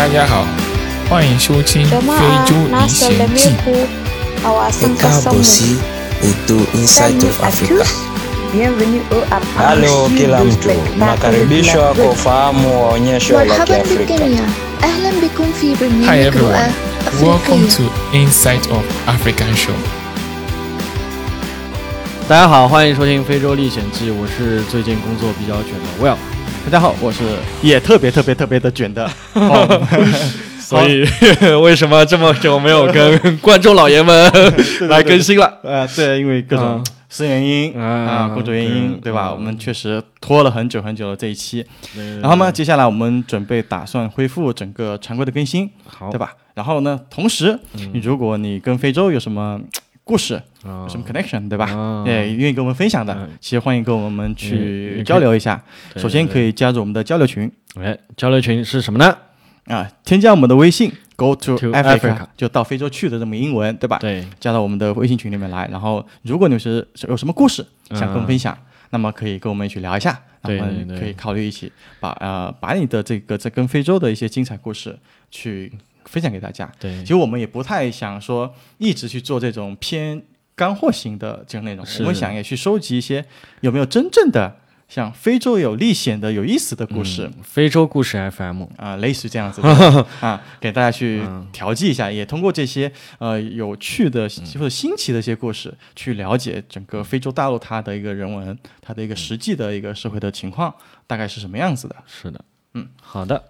大家好，欢迎收听《非洲历险记》。Hello, Kilambu, makaribisho ako famo, nyasho la Afrika. Hi everyone, welcome to Inside of Africa. 大家好，欢迎收听《非洲历险记》，我是最近工作比较卷的 Well。大家好，我是也特别特别特别的卷的，所以为什么这么久没有跟观众老爷们 来更新了？呃，对，因为各种嗯。私人原因嗯啊，工作原因，对对吧？嗯。我们确实拖了很久很久了这一期，然后呢，接下来我们准备打算恢复整个常规的更新，好。对吧？然后呢，同时，你如果你跟非洲有什么故事，啊有什么 connection，对吧啊？对，愿意跟我们分享的嗯，其实欢迎跟我们去交流一下。首先可以加入我们的交流群哎，交流群是什么呢？啊，添加我们的微信 “Go to Africa”，Africa 就到非洲去的这么英文，对吧？对，加到我们的微信群里面来。然后，如果你是有什么故事想跟我们分享，嗯那么可以跟我们一起聊一下，我们可以考虑一起把呃把你的这个在跟非洲的一些精彩故事去分享给大家。对。其实我们也不太想说一直去做这种偏干货型的这种内容，我们想也去收集一些有没有真正的像非洲有历险的有意思的故事。嗯非洲故事 FM，啊、类似这样子的。啊，给大家去嗯。调剂一下，也通过这些呃有趣的或者新奇的一些故事，去了解整个非洲大陆它的一个人文，它的一个实际的一个社会的情况大概是什么样子的。是的，嗯，好的。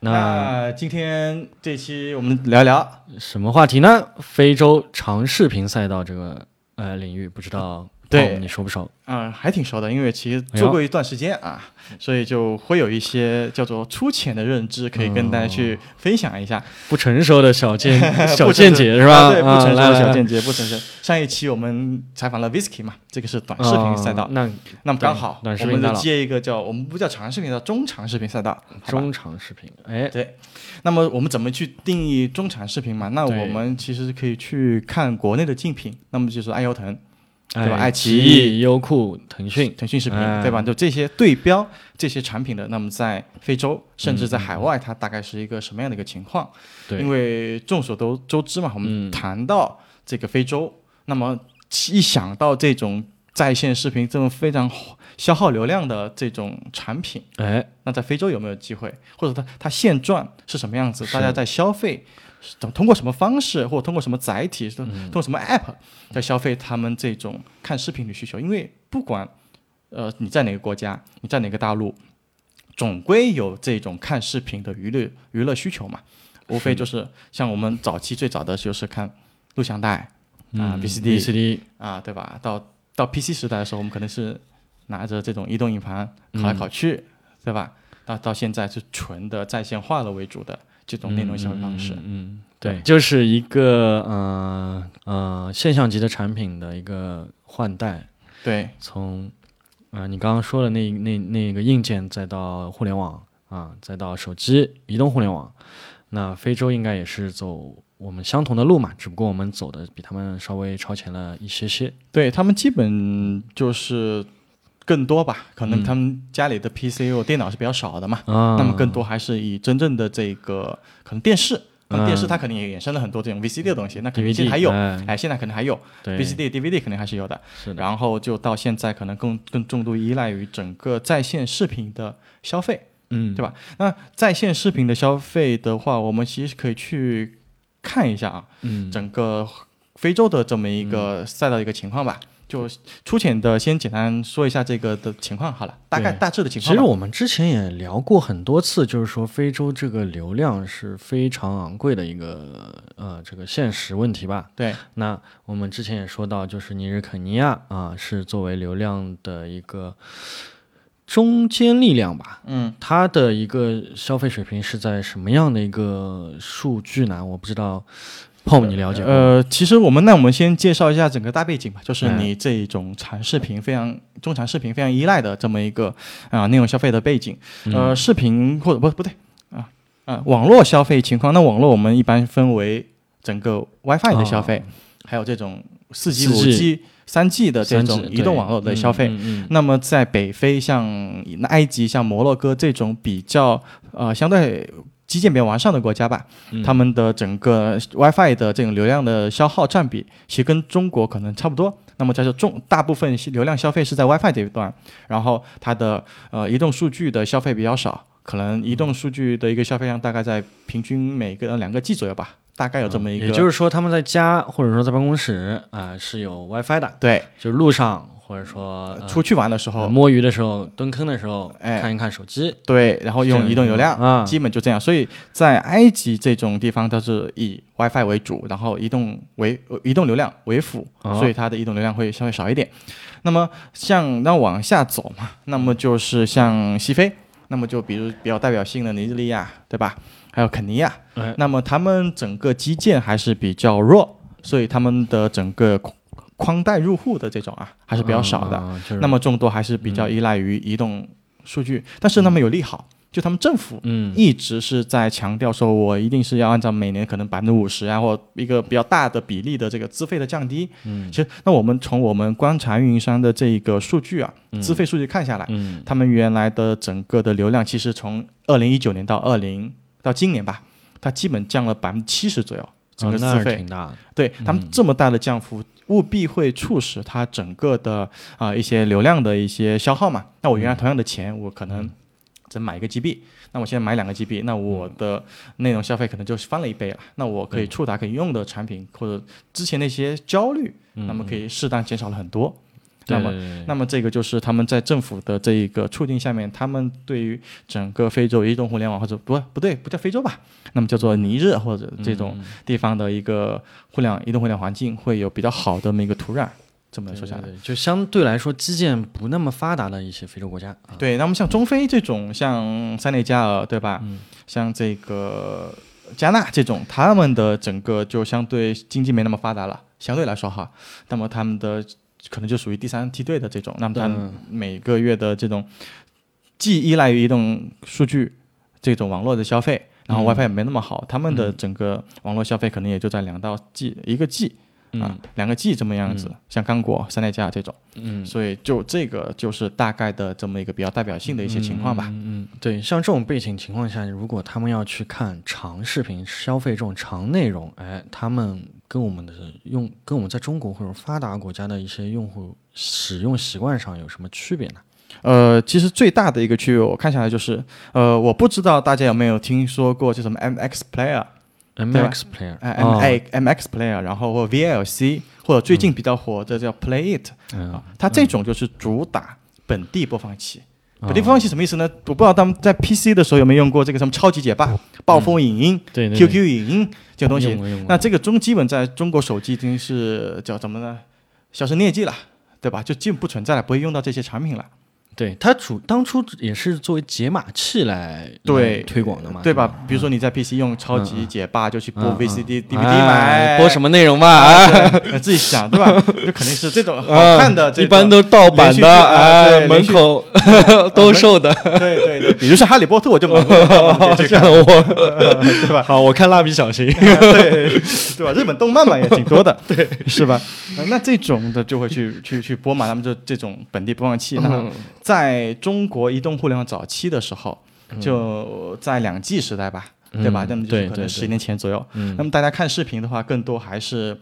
那那今天这期我们聊聊，什么话题呢？非洲长视频赛道这个呃领域，不知道对你熟不熟？嗯、还挺熟的，因为其实做过一段时间啊，所以就会有一些叫做粗浅的认知，可以跟大家去分享一下。不成熟的小见 小见解是吧？啊对，不啊成熟的小见解，不成熟。上一期我们采访了 Visky 嘛，这个是短视频赛道。哦那那么刚好，我们就接一个叫我们不叫长视频，叫中长视频赛道。中长视频，哎，对，那么我们怎么去定义中长视频嘛？那我们其实可以去看国内的竞品，那么就是爱优腾、对吧？哎爱奇奇艺、优酷、腾讯，腾讯视频，哎对吧？就这些对标这些产品的，那么在非洲甚至在海外，它大概是一个什么样的一个情况？嗯对，因为众所都周知嘛，我们嗯。谈到这个非洲，那么一想到这种在线视频这种非常消耗流量的这种产品，哎，那在非洲有没有机会，或者它它现状是什么样子？大家在消费，是通过什么方式，或者通过什么载体，通嗯通过什么 app 在消费他们这种看视频的需求？因为不管呃你在哪个国家，你在哪个大陆，总归有这种看视频的娱乐娱乐需求嘛，无非就是像我们早期最早的就是看录像带啊、嗯 VCD VCD，啊，对吧？到到 PC 时代的时候，我们可能是拿着这种移动硬盘拷来拷去，对吧？到到现在是纯的在线化了为主的这种内容消费方式。嗯，嗯对，就是一个呃呃现象级的产品的一个换代，对从啊、呃你刚刚说的那那那个硬件，再到互联网啊，再到手机、移动互联网，那非洲应该也是走我们相同的路嘛，只不过我们走的比他们稍微超前了一些些。对，他们基本就是更多吧，可能嗯。他们家里的 PC 或电脑是比较少的嘛，啊，那么更多还是以真正的这个可能电视。那么电视嗯它肯定也衍生了很多这种 VCD 的东西，那肯定 DVD 现在还有，哎哎，现在可能还有对。VCD、DVD 肯定还是有的。然后就到现在可能更更重度依赖于整个在线视频的消费，嗯，对吧？那在线视频的消费的话，我们其实可以去看一下啊，嗯，整个非洲的这么一个赛道的一个情况吧。就粗浅的先简单说一下这个的情况好了，大概大致的情况。其实我们之前也聊过很多次，就是说非洲这个流量是非常昂贵的一个呃这个现实问题吧。对那我们之前也说到，就是尼日肯尼亚啊是作为流量的一个中间力量吧。嗯，它的一个消费水平是在什么样的一个数据呢？我不知道，Pom 你了解吗？呃，其实我们那我们先介绍一下整个大背景吧，就是哎你这种长视频非常中长视频非常依赖的这么一个啊、内容消费的背景。嗯呃，视频或者不不对啊啊、网络消费情况，那网络我们一般分为整个 WiFi 的消费，还有这种四 G、五 4G、三 G 的这种移动网络的消费。嗯嗯嗯那么在北非，像埃及、像摩洛哥这种比较呃相对基建比较完善的国家吧，嗯他们的整个 WiFi 的这种流量的消耗占比，其实跟中国可能差不多。那么在这中大部分流量消费是在 WiFi 这一段，然后它的呃移动数据的消费比较少，可能移动数据的一个消费量大概在平均每个两个 G 左右吧，大概有这么一个。也就是说，他们在家或者说在办公室啊、是有 WiFi 的，对，就是路上或者说、呃出去玩的时候，摸鱼的时候、蹲坑的时候，哎看一看手机。对，然后用移动流量，啊基本就这样。所以在埃及这种地方，它是以 WiFi 为主，然后移动为呃移动流量为辅，哦所以它的移动流量会稍微少一点。那么像那往下走嘛，那么就是像西非，那么就比如比较代表性的尼日利亚，对吧？还有肯尼亚，哎那么他们整个基建还是比较弱，所以他们的整个宽带入户的这种啊还是比较少的。啊就是、那么众多还是比较依赖于移动数据，但是那么有利好，就他们政府嗯一直是在强调说，我一定是要按照每年可能百分之五十啊，或一个比较大的比例的这个资费的降低。嗯其实，那我们从我们观察运营商的这个数据啊，嗯资费数据看下来，嗯他们原来的整个的流量，其实从二零一九年到二零到今年吧，它基本降了百分之七十左右，整个哦那是资费。挺大的。对他们这么大的降幅，务必会促使它整个的啊、一些流量的一些消耗嘛。那我原来同样的钱，我可能只买一个 GB，那我现在买两个 GB，那我的内容消费可能就是翻了一倍了。那我可以触达可以用的产品，或者之前那些焦虑，那么可以适当减少了很多。那么那么这个就是他们在政府的这一个促进下面，他们对于整个非洲移动互联网或者不不对，不叫非洲吧，那么叫做尼日或者这种地方的一个互联网移动互联网环境会有比较好的这么一个土壤。这么说下来，对对就相对来说基建不那么发达的一些非洲国家啊，对，那么像中非这种，像塞内加尔，对吧？像这个加纳这种，他们的整个就相对经济没那么发达了，相对来说哈，那么他们的可能就属于第三梯队的这种，那么他每个月的这种既依赖于移动数据这种网络的消费，然后 WiFi 也没那么好，他们的整个网络消费可能也就在两到 G 一个 G 啊，两个 G 这么样子，像刚果、塞内加尔这种。嗯。所以就这个就是大概的这么一个比较代表性的一些情况吧。嗯嗯，对，像这种背景情况下，如果他们要去看长视频消费这种长内容，哎，他们跟我们的用跟我们在中国或者发达国家的一些用户使用习惯上有什么区别呢？呃，其实最大的一个区别，我看下来就是，呃，我不知道大家有没有听说过叫什么 MX Player，MX Player，哎、哦 m a MX Player，然后或 VLC，或者最近比较火的叫 Play It，、嗯啊，它这种就是主打本地播放器。哦本地播放器什么意思呢？我不知道他们在 PC 的时候有没有用过这个什么超级解霸、暴风影音、QQ 影音这个东西那这个中基本在中国手机已经是叫怎么呢？销声匿迹了，对吧？就基本不存在了，不会用到这些产品了。对，它主当初也是作为解码器来对来推广的嘛，对吧？比如说你在 PC 用超级解霸，就去播嗯嗯 VCD、DVD 哎买，播什么内容吧？哎对自己想，对吧？就肯定是这种好看的这，一般都盗版的，啊哎，门口 都售的。对对对，比如说《哈利波特》，我就买过盗版的去看，我对吧？好，我看蜡笔小新。对对吧？日本动漫嘛也挺多的，对，是吧？呃那这种的就会去去去播嘛，他们就这种本地播放器。那么在中国移动互联网早期的时候，就在两 G 时代吧，对吧？嗯那么就是可能十年前左右。嗯那么大家看视频的话，更多还是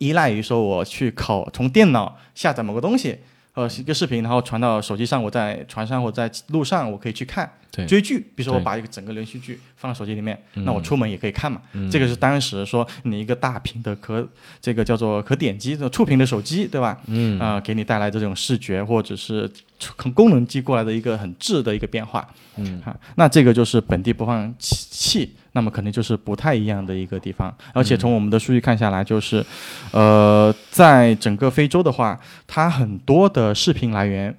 依赖于说我去考从电脑下载某个东西。呃，一个视频，然后传到手机上，我在船上或在路上，我可以去看对追剧。比如说，我把一个整个连续剧放到手机里面，嗯那我出门也可以看嘛。这个是当时说你一个大屏的可这个叫做可点击的触屏的手机，对吧？嗯啊、给你带来这种视觉或者是从功能机过来的一个很质的一个变化。嗯啊，那这个就是本地播放器器，那么肯定就是不太一样的一个地方。而且从我们的数据看下来，就是，呃，在整个非洲的话，它很多的视频来源，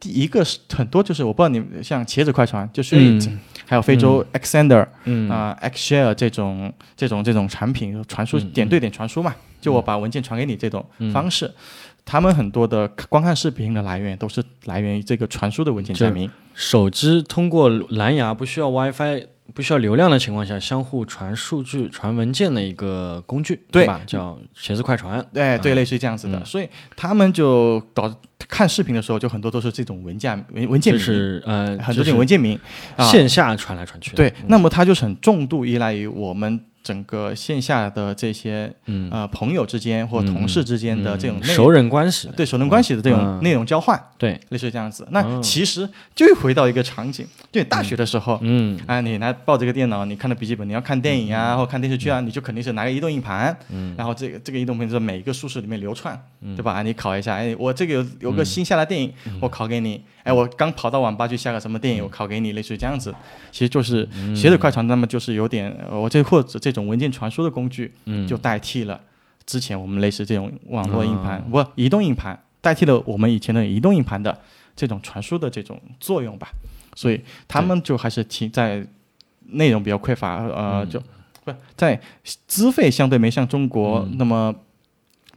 第一个是很多就是我不知道你们像茄子快传，就是、嗯。还有非洲 Xander，嗯。啊、Xshare 这种这种这种产品传输嗯点对点传输嘛，就我把文件传给你这种嗯方式。他们很多的观看视频的来源都是来源于这个传输的文件就载明，手机通过蓝牙不需要 WiFi 不需要流量的情况下，相互传数据、传文件的一个工具，对。吧？叫写字快传。对，对，类似于这样子的，所以他们就导看视频的时候，就很多都是这种文件文文件就名，是呃，很多这种文件名。啊。线下传来传去的。对，那么它就是很重度依赖于我们整个线下的这些嗯，呃朋友之间或同事之间的这种熟人关系。对熟人关系的这种嗯。内容交换，对，类似于这样子。那哦其实就回到一个场景，就你大学的时候。嗯。啊，你拿抱这个电脑，你看的笔记本，你要看电影啊，或看电视剧啊，你就肯定是拿个移动硬盘，嗯。然后这个这个移动硬盘在每一个宿舍里面流窜，对吧？你考一下，哎，我这个有有个新下的电影，嗯。我考给你，哎，我刚跑到网吧去下个什么电影，我考给你，类似于这样子，其实就是嗯。写纸快传，那么就是有点，呃我这或者这种文件传输的工具，嗯。就代替了之前我们类似这种网络硬啊。盘，不移动硬盘，代替了我们以前的移动硬盘的这种传输的这种作用吧。所以他们就还是提在内容比较匮乏，呃，嗯就不在资费相对没像中国嗯那么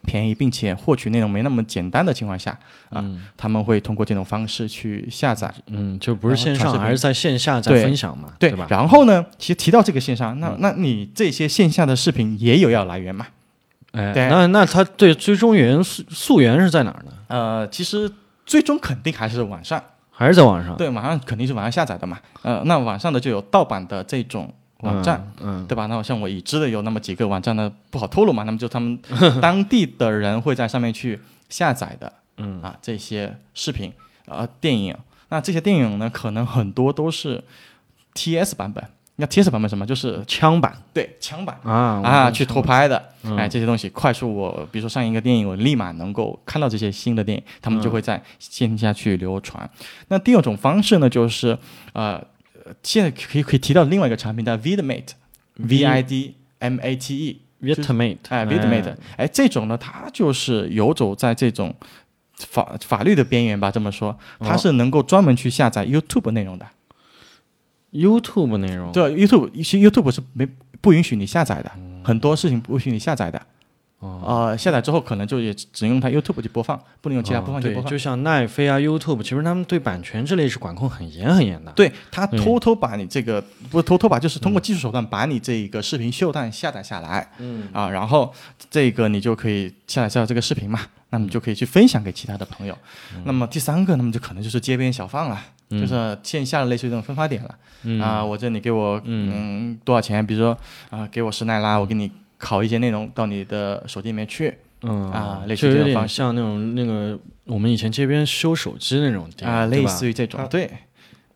便宜，并且获取内容没那么简单的情况下，啊，嗯他们会通过这种方式去下载。嗯，就不是线上，然后传视频还是在线下在对分享嘛，对吧？然后呢，其实提到这个线上，那那你这些线下的视频也有要来源嘛？哎，对那那它对最终源溯溯源是在哪儿呢？呃，其实最终肯定还是网上，还是在网上？对，网上肯定是网上下载的嘛。呃，那网上的就有盗版的这种网站，嗯，对吧？那像我已知的有那么几个网站呢，不好透露嘛。那么就他们 当地的人会在上面去下载的，嗯啊，这些视频啊、电影。那这些电影呢，可能很多都是 TS 版本。那 TS 版本什么？就是枪版。对枪版。啊啊，去偷拍的，嗯。哎，这些东西快速我，比如说上映一个电影，我立马能够看到这些新的电影，他们就会在线下去流传。那第二种方式呢，就是呃，现在可以可以提到另外一个产品叫 Vidmate，V I D M A T E，Vietmate，哎，Vidmate，哎，这种呢，它就是游走在这种法法律的边缘吧，这么说，它是能够专门去下载 YouTube 内容的。YouTube 内容，对，YouTube 其实 YouTube 是没不允许你下载的，很多事情不允许你下载的。哦呃，下载之后可能就也只用它 YouTube 去播放，不能用其他播放器，播放。就像奈飞啊、YouTube，其实他们对版权这类是管控很严很严的。对他偷偷把你这个、不是偷偷把，就是通过技术手段把你这一个视频秀段下载下来，嗯啊，然后这个你就可以下载下这个视频嘛，那么你就可以去分享给其他的朋友。那么第三个，那么就可能就是街边小贩了，就是线下的类似于这种分发点了。嗯啊，我这里给我嗯多少钱？比如说啊，给我十奈拉，我给你拷一些内容到你的手机里面去嗯啊类似于有点这种方式像那种那个我们以前街边修手机那种店啊，类似于这种，对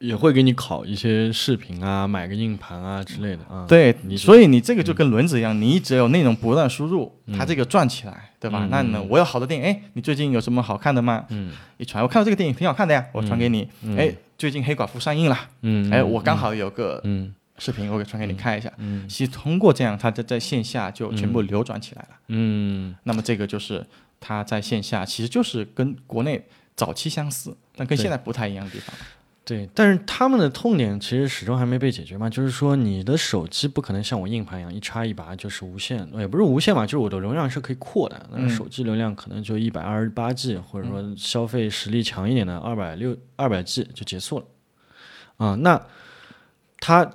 也会给你拷一些视频啊，买个硬盘啊之类的啊。对，你所以你这个就跟轮子一样，你只有内容不断输入，它这个转起来，对吧嗯？那呢，我有好多电影，哎，你最近有什么好看的吗？嗯一传，我看到这个电影挺好看的呀，我传给你。哎，最近黑寡妇上映了，嗯，哎，我刚好有个嗯视频，我给传给你看一下。嗯其实通过这样，它在在线下就全部流转起来了。嗯那么这个就是它在线下其实就是跟国内早期相似，但跟现在不太一样的地方。对，但是他们的痛点其实始终还没被解决嘛，就是说你的手机不可能像我硬盘一样一插一拔就是无线，也不是无线嘛，就是我的容量是可以扩的，那嗯手机流量可能就一百二十八 G，或者说消费实力强一点的二百六二百 G 就结束了。啊、那它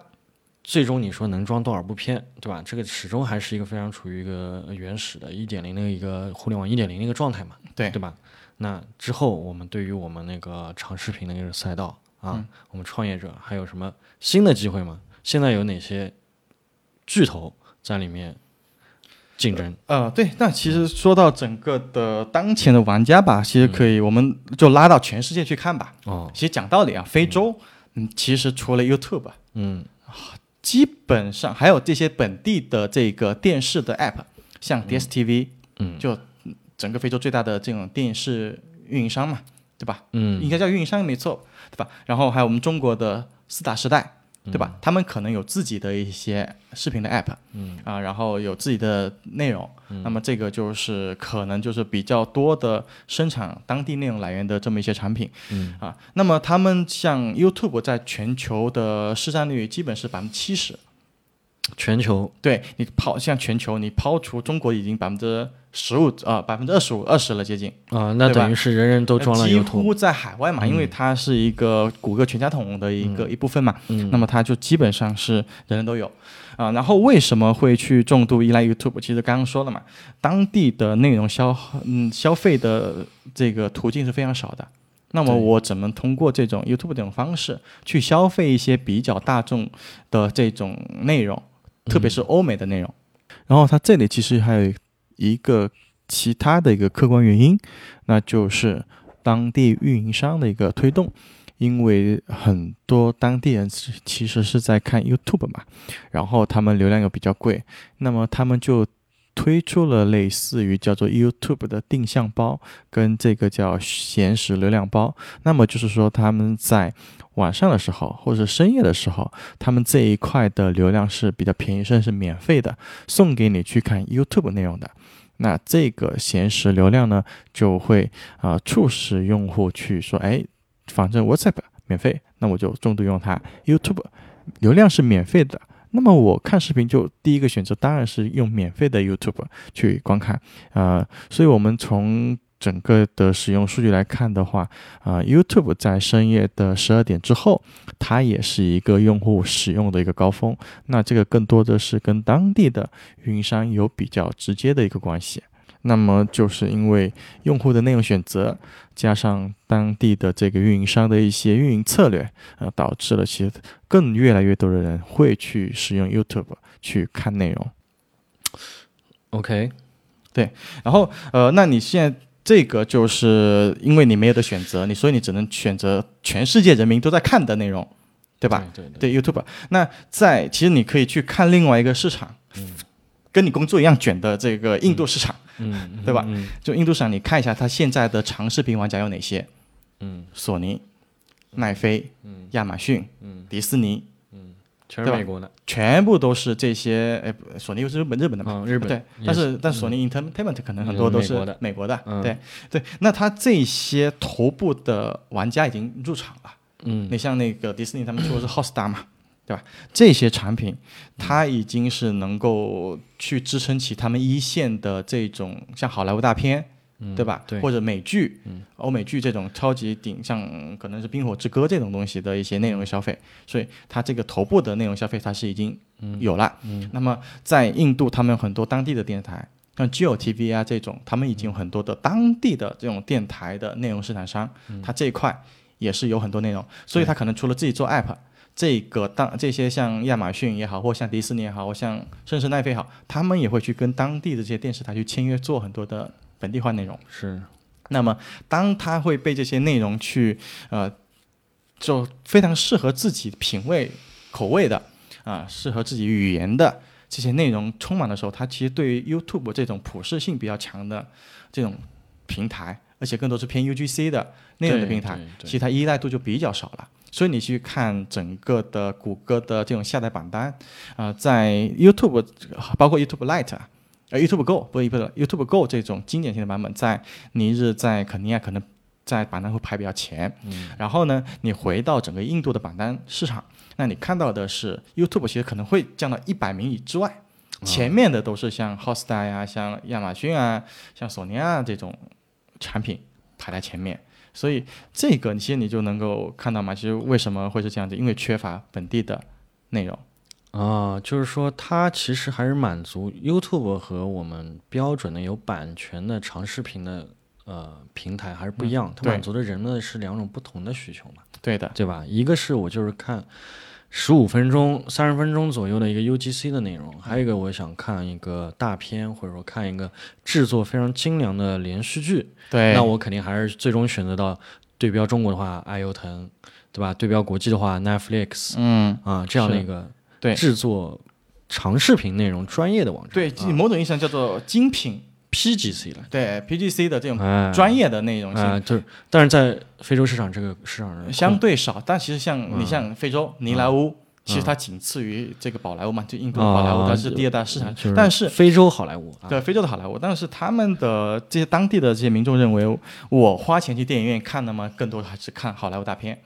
最终你说能装多少部片，对吧？这个始终还是一个非常处于一个原始的一点零的一个互联网一点零的一个状态嘛，对对吧？那之后我们对于我们那个长视频的那个赛道啊，嗯。我们创业者还有什么新的机会吗？现在有哪些巨头在里面竞争？呃，对，那其实说到整个的当前的玩家吧，其实可以，我们就拉到全世界去看吧。哦，其实讲道理啊，非洲，嗯，其实除了 YouTube，嗯。基本上还有这些本地的这个电视的 App，像 DSTV，嗯。就整个非洲最大的这种电视运营商嘛，对吧？嗯。应嗯该叫运营商没错，对吧？然后还有我们中国的四大时代，对吧？他们可能有自己的一些视频的 app，嗯。啊，然后有自己的内容，那么这个就是可能就是比较多的生产当地内容来源的这么一些产品，嗯。啊，那么他们像 YouTube 在全球的市占率基本是百分之七十，全球。对你抛像全球，你抛除中国已经百分之十五啊，百分之二十五二十了接近，啊，那等于是人人都装了呃几乎在海外嘛，因为它是一个谷歌全家桶的一个、一部分嘛，嗯。那么它就基本上是人人都有。啊。然后为什么会去重度依赖 YouTube？其实刚刚说了嘛，当地的内容消嗯消费的这个途径是非常少的。那么我怎么通过这种 YouTube 这种方式去消费一些比较大众的这种内容，特别是欧美的内容？然后它这里其实还有一个其他的一个客观原因，那就是当地运营商的一个推动。因为很多当地人其其实是在看 YouTube 嘛，然后他们流量又比较贵，那么他们就推出了类似于叫做 YouTube 的定向包，跟这个叫闲时流量包。那么就是说他们在晚上的时候或者深夜的时候，他们这一块的流量是比较便宜，甚至是免费的，送给你去看 YouTube 内容的。那这个闲时流量呢，就会啊、呃促使用户去说，哎，反正 WhatsApp 免费，那我就重度用它。YouTube 流量是免费的，那么我看视频就第一个选择当然是用免费的 YouTube 去观看。呃，所以我们从整个的使用数据来看的话，啊、y o u t u b e 在深夜的十二点之后，它也是一个用户使用的一个高峰。那这个更多的是跟当地的运营商有比较直接的一个关系。那么就是因为用户的内容选择，加上当地的这个运营商的一些运营策略，呃，导致了其实更越来越多的人会去使用 YouTube 去看内容。OK，对然后呃，那你现在这个就是因为你没有的选择，你所以你只能选择全世界人民都在看的内容，对对吧？对对，对 YouTube。那在其实你可以去看另外一个市场，跟你工作一样卷的这个印度市场，嗯，对吧？嗯。就印度市场，你看一下它现在的长视频玩家有哪些？嗯。索尼、奈飞、嗯。亚马逊、嗯，迪士尼，对吧？全是美国的，全部都是这些。哎，不索尼又是日本日本的嘛？哦，日本。对，但是但索尼 Entertainment 可能很嗯多都是美国的。美国的，嗯。对对。那它这些头部的玩家已经入场了。嗯。你像那个迪士尼，他们出的是 Hotstar 嘛，对吧？这些产品，它已经是能够去支撑起他们一线的这种像好莱坞大片，对吧？对或者美剧、嗯欧美剧这种超级顶，像可能是《冰火之歌》这种东西的一些内容消费，所以它这个头部的内容消费它是已经有了。嗯那么在印度，他们有很多当地的电视台，像 Geo TV 啊这种，他们已经有很多的当地的这种电台的内容生产商，它这一块也是有很多内容，所以它可能除了自己做 app，这个当这些像亚马逊也好，或像迪士尼也好，或像甚至奈飞也好，他们也会去跟当地的这些电视台去签约，做很多的本地化内容。是那么，当他会被这些内容去呃，就非常适合自己品味口味的啊、适合自己语言的这些内容充满的时候，他其实对于 YouTube 这种普适性比较强的这种平台，而且更多是偏 UGC 的内容的平台其实它依赖度就比较少了。所以你去看整个的谷歌的这种下载榜单，啊、在 YouTube 包括 YouTube Lite 啊。呃，YouTube Go 不是 YouTube Go 这种经典型的版本，在尼日、在肯尼亚可能在榜单会排比较前。嗯然后呢，你回到整个印度的榜单市场，那你看到的是 YouTube 其实可能会降到一百名以之外，前面的都是像 Hotstar 呀、像亚马逊啊、像索尼啊这种产品排在前面。所以这个其实你就能够看到嘛，其实为什么会是这样子？因为缺乏本地的内容。啊，就是说它其实还是满足 YouTube 和我们标准的有版权的长视频的呃平台还是不一样，它满足的人们是两种不同的需求嘛，对的，对吧？一个是我就是看十五分钟、三十分钟左右的一个 UGC 的内容，还有一个我想看一个大片，或者说看一个制作非常精良的连续剧，对，那我肯定还是最终选择到对标中国的话，爱优腾，对吧？对标国际的话，Netflix。嗯，啊这样的一个对制作长视频内容专业的网站，对，啊。某种意义上叫做精品，PGC 了，对 PGC 的这种哎，专业的内容性。啊，就是，但是在非洲市场这个市场上相对少，但其实像你嗯像非洲尼莱乌，其实它仅次于这个宝莱坞嘛，就印度宝莱坞，它是第二大市场就。但是非洲好莱坞啊，对非洲的好莱坞，但是他们的这些当地的这些民众认为，我花钱去电影院看的嘛，更多还是看好莱坞大片。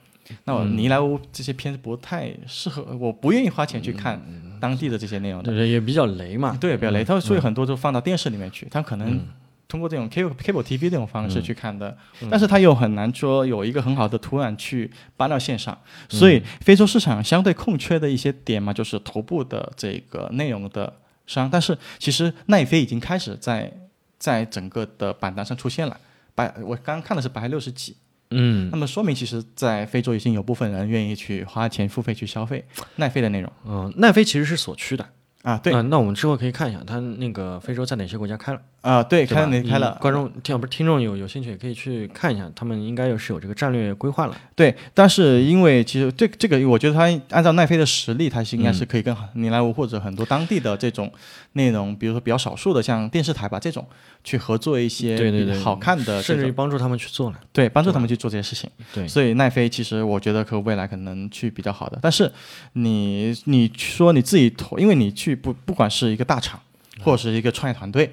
那我嗯。尼莱乌这些片子不太适合，我不愿意花钱去看当地的这些内容的。对。也比较雷嘛。对，比较雷，嗯它所以很多都放到电视里面去，它可能通过这种 cable cable TV 这种方式去看的，但是它又很难说有一个很好的土壤去搬到线上，所以非洲市场相对空缺的一些点嘛，就是头部的这个内容的商，但是其实奈飞已经开始在在整个的榜单上出现了，百我刚刚看的是百六十几，嗯那么说明其实在非洲已经有部分人愿意去花钱付费去消费 奈飞的内容嗯，奈飞其实是所趋的。啊，对啊那我们之后可以看一下，它那个非洲在哪些国家开了。啊，对，开了开了，观众听不是听众有有兴趣也可以去看一下，他们应该有是有这个战略规划了。对，但是因为其实这这个，我觉得他按照奈飞的实力，他是应该是可以跟尼莱芜或者很多当地的这种内容，比如说比较少数的像电视台吧这种，去合作一些对对对，好看的甚至于，帮助他们去做了。对，帮助他们去做这些事情。对，所以奈飞其实我觉得可未来可能去比较好的，但是你你说你自己投，因为你去不不管是一个大厂或者是一个创业团队，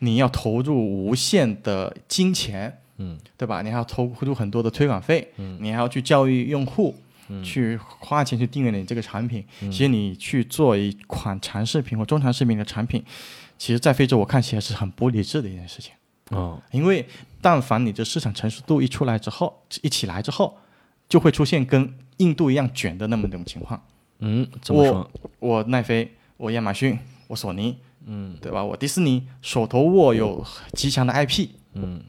你要投入无限的金钱，嗯，对吧？你还要投入很多的推广费，嗯，你还要去教育用户，嗯，去花钱去订阅你这个产品。其实你去做一款长视频或中长视频的产品，其实在非洲我看起来是很不理智的一件事情。哦，因为但凡你的市场成熟度一出来之后，一起来之后，就会出现跟印度一样卷的那么一种情况。嗯，怎么说？我奈飞，我亚马逊，我索尼，嗯对吧？我迪士尼手头握有极强的 IP，嗯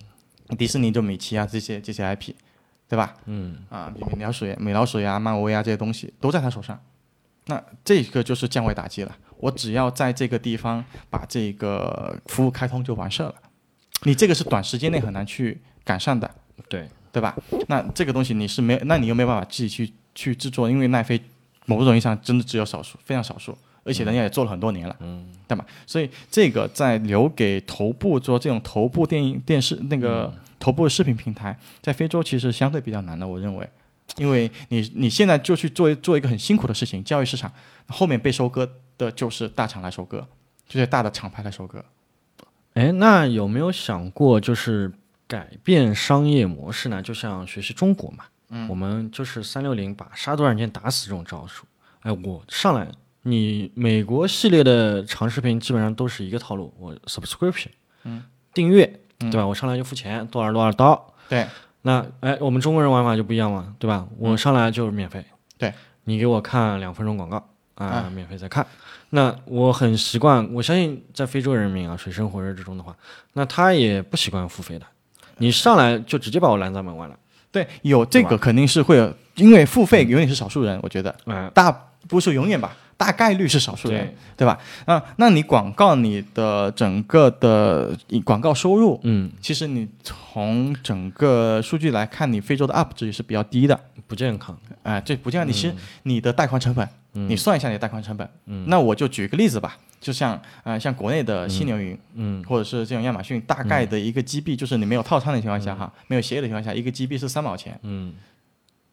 迪士尼就米奇啊这些这些 IP，对吧？嗯啊，米老鼠呀、米老鼠呀、漫威啊这些东西都在他手上，那这个就是降维打击了。我只要在这个地方把这个服务开通就完事儿了，你这个是短时间内很难去赶上的。对，对吧？那这个东西你是没，那你又没办法自己去去制作，因为奈飞某种意义上真的只有少数，非常少数，而且人家也做了很多年了，嗯，对吧？所以这个在留给头部做这种头部电影电视那个头部视频平台，在非洲其实相对比较难的，我认为。因为你你现在就去做做一个很辛苦的事情，教育市场，后面被收割的就是大厂来收割，就是大的厂牌来收割。哎，那有没有想过就是改变商业模式呢？就像学习中国嘛，嗯，我们就是三六零把杀毒软件打死这种招数。哎，我上来，你美国系列的长视频基本上都是一个套路，我 subscription，嗯，订阅，对吧？我上来就付钱，多少多少刀。对，那哎，我们中国人玩法就不一样嘛，对吧？我上来就是免费，对你给我看两分钟广告啊，啊免费再看。那我很习惯，我相信在非洲人民啊，水深火热之中的话，那他也不习惯付费的。你上来就直接把我拦在门外了，对，有这个肯定是会有，因为付费永远是少数人，我觉得。嗯，大多数永远吧，大概率是少数人，对。吧？那那你广告你的整个的广告收入，嗯，其实你从整个数据来看，你非洲的 UP 值也是比较低的，不健康。哎、这不健康，你是你的带宽成本，你算一下你的带宽成本，嗯。那我就举个例子吧，就像呃像国内的犀牛云，嗯。或者是这种亚马逊，大概的一个 GB，就是你没有套餐的情况下哈，没有协议的情况下，一个 GB 是三毛钱，嗯。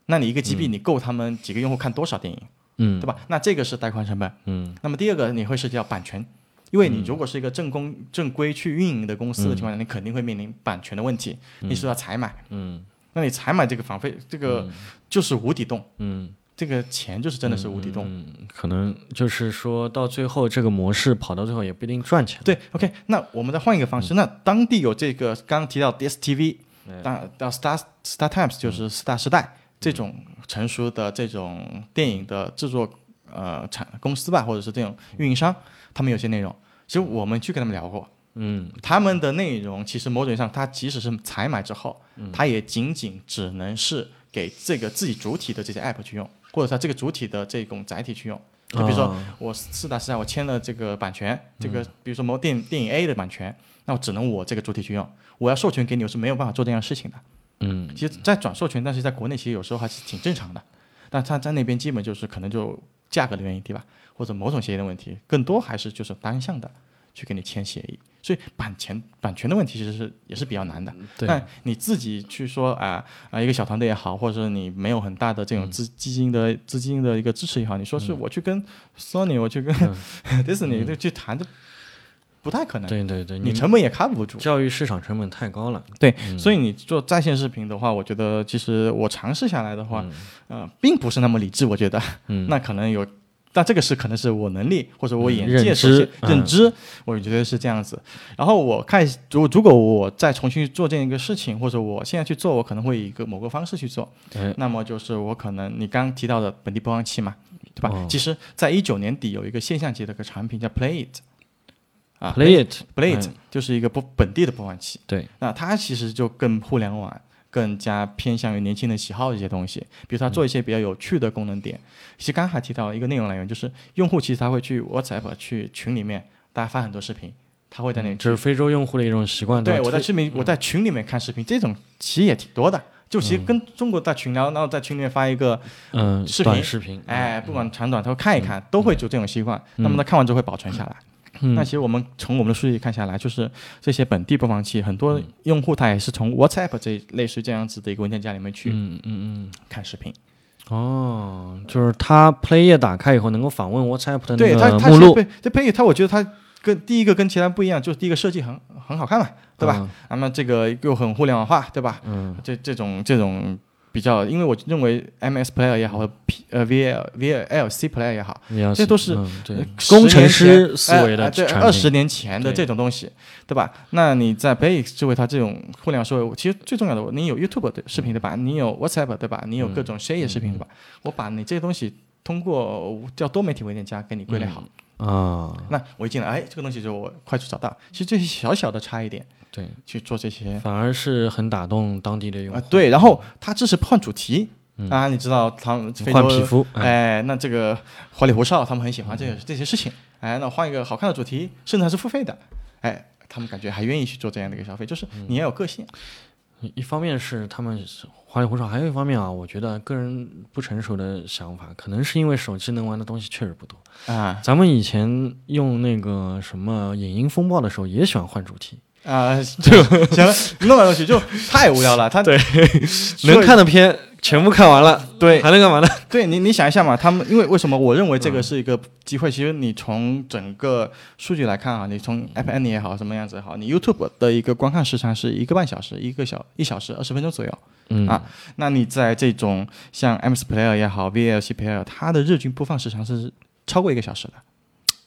那你一个 GB 你够他们几个用户看多少电影？嗯，对吧？那这个是带宽成本。嗯那么第二个你会涉及到版权，因为你如果是一个正公正规去运营的公司的情况下，你肯定会面临版权的问题，你是要采买。嗯那你采买这个房费，这个就是无底洞，嗯这个钱就是真的是无底洞。嗯，可能就是说到最后这个模式跑到最后也不一定赚钱。对，OK，那我们再换一个方式，那当地有这个刚刚提到 DSTV，当到 Star Star Times 就是四大时代这种成熟的这种电影的制作呃产公司吧，或者是这种运营商，他们有些内容，其实我们去跟他们聊过，嗯他们的内容其实某种意义上，它即使是采买之后，嗯它也仅仅只能是给这个自己主体的这些 app 去用，或者它这个主体的这种载体去用。就比如说哦我四大时代我签了这个版权，这个比如说某电电影 A 的版权，那我只能我这个主体去用，我要授权给你，我是没有办法做这样的事情的。嗯。其实，在转授权，但是在国内其实有时候还是挺正常的，但他在那边基本就是可能就价格的原因，对吧？或者某种协议的问题，更多还是就是单向的去跟你签协议。所以版权版权的问题其实是也是比较难的。对。那你自己去说啊啊、一个小团队也好，或者是你没有很大的这种资基金的资金的一个支持也好，你说是我去跟 Sony，我去跟 Disney 就去谈，这不太可能。对对对，你成本也 cover 不住。教育市场成本太高了。对，所以你做在线视频的话，我觉得其实我尝试下来的话，呃，并不是那么理智。我觉得，嗯 那可能有但这个是可能是我能力或者我眼界所限知嗯认知，我觉得是这样子。然后我看，如如果我再重新做这样一个事情，或者我现在去做，我可能会以一个某个方式去做。哎那么就是我可能你刚刚提到的本地播放器嘛，对吧？哦其实，在一九年底有一个现象级的一个产品叫 Play It，啊 Play it Play It 嗯就是一个播本地的播放器。对，那它其实就更互联网，更加偏向于年轻人喜好的一些东西，比如它做一些比较有趣的功能点。其实刚刚还提到一个内容来源，就是用户其实他会去 WhatsApp 去群里面，大家发很多视频，他会在那里这是非洲用户的一种习惯。对，我在视频，我在群里面看视频，这种其实也挺多的。就其实跟中国在群聊，然后在群里面发一个，嗯视频短视频，哎，不管长短，他会看一看，都会有这种习惯。那么他看完之后会保存下来。嗯那其实我们从我们的数据看下来，就是这些本地播放器，很嗯多用户他也是从 WhatsApp 这类似这样子的一个文件夹里面去嗯嗯嗯。看视频。哦，就是它 Play 页打开以后能够访问 WhatsApp 的那个目录，它是配这配它，我觉得它跟第一个跟其他不一样，就是第一个设计很很好看嘛，对吧？嗯？那么这个又很互联网化，对吧？嗯，这这种这种比较，因为我认为 MS Player 也好，或 P 呃 VL VLC Player 也好，嗯这都是嗯工程师思维的哎哎对，二十年前的这种东西，对吧？那你在 Play 作为它这种互联网思维，其实最重要的，你有 YouTube 的视频对吧？你有 WhatsApp 对吧？你有各种 share 视频对吧？我把你这些东西通过叫多媒体文件夹给你归类好，啊，那我一进来，哎，这个东西就我快速找到。其实这些小小的差一点对，去做这些。反而是很打动当地的用啊、户。对，然后他支持换主题。啊，你知道他们非洲换皮肤嗯哎，那这个花里胡哨，他们很喜欢这个这些事情，哎，那换一个好看的主题，甚至还是付费的，哎，他们感觉还愿意去做这样的一个消费，就是嗯。你要有个性，一方面是他们是花里胡哨，还有一方面啊，我觉得个人不成熟的想法，可能是因为手机能玩的东西确实不多。啊。咱们以前用那个什么影音风暴的时候，也喜欢换主题，啊，就行了，弄来弄去就太无聊了，他对能看的片全部看完了，对还能干嘛呢？对你，你想一下嘛，他们因为为什么我认为这个是一个机会？其实你从整个数据来看啊，你从 FN 也好，什么样子也好，你 YouTube 的一个观看时长是一个半小时，一个小一小时二十分钟左右。嗯啊，那你在这种像 MS Player 也好，VLC Player，它的日均播放时长是超过一个小时的。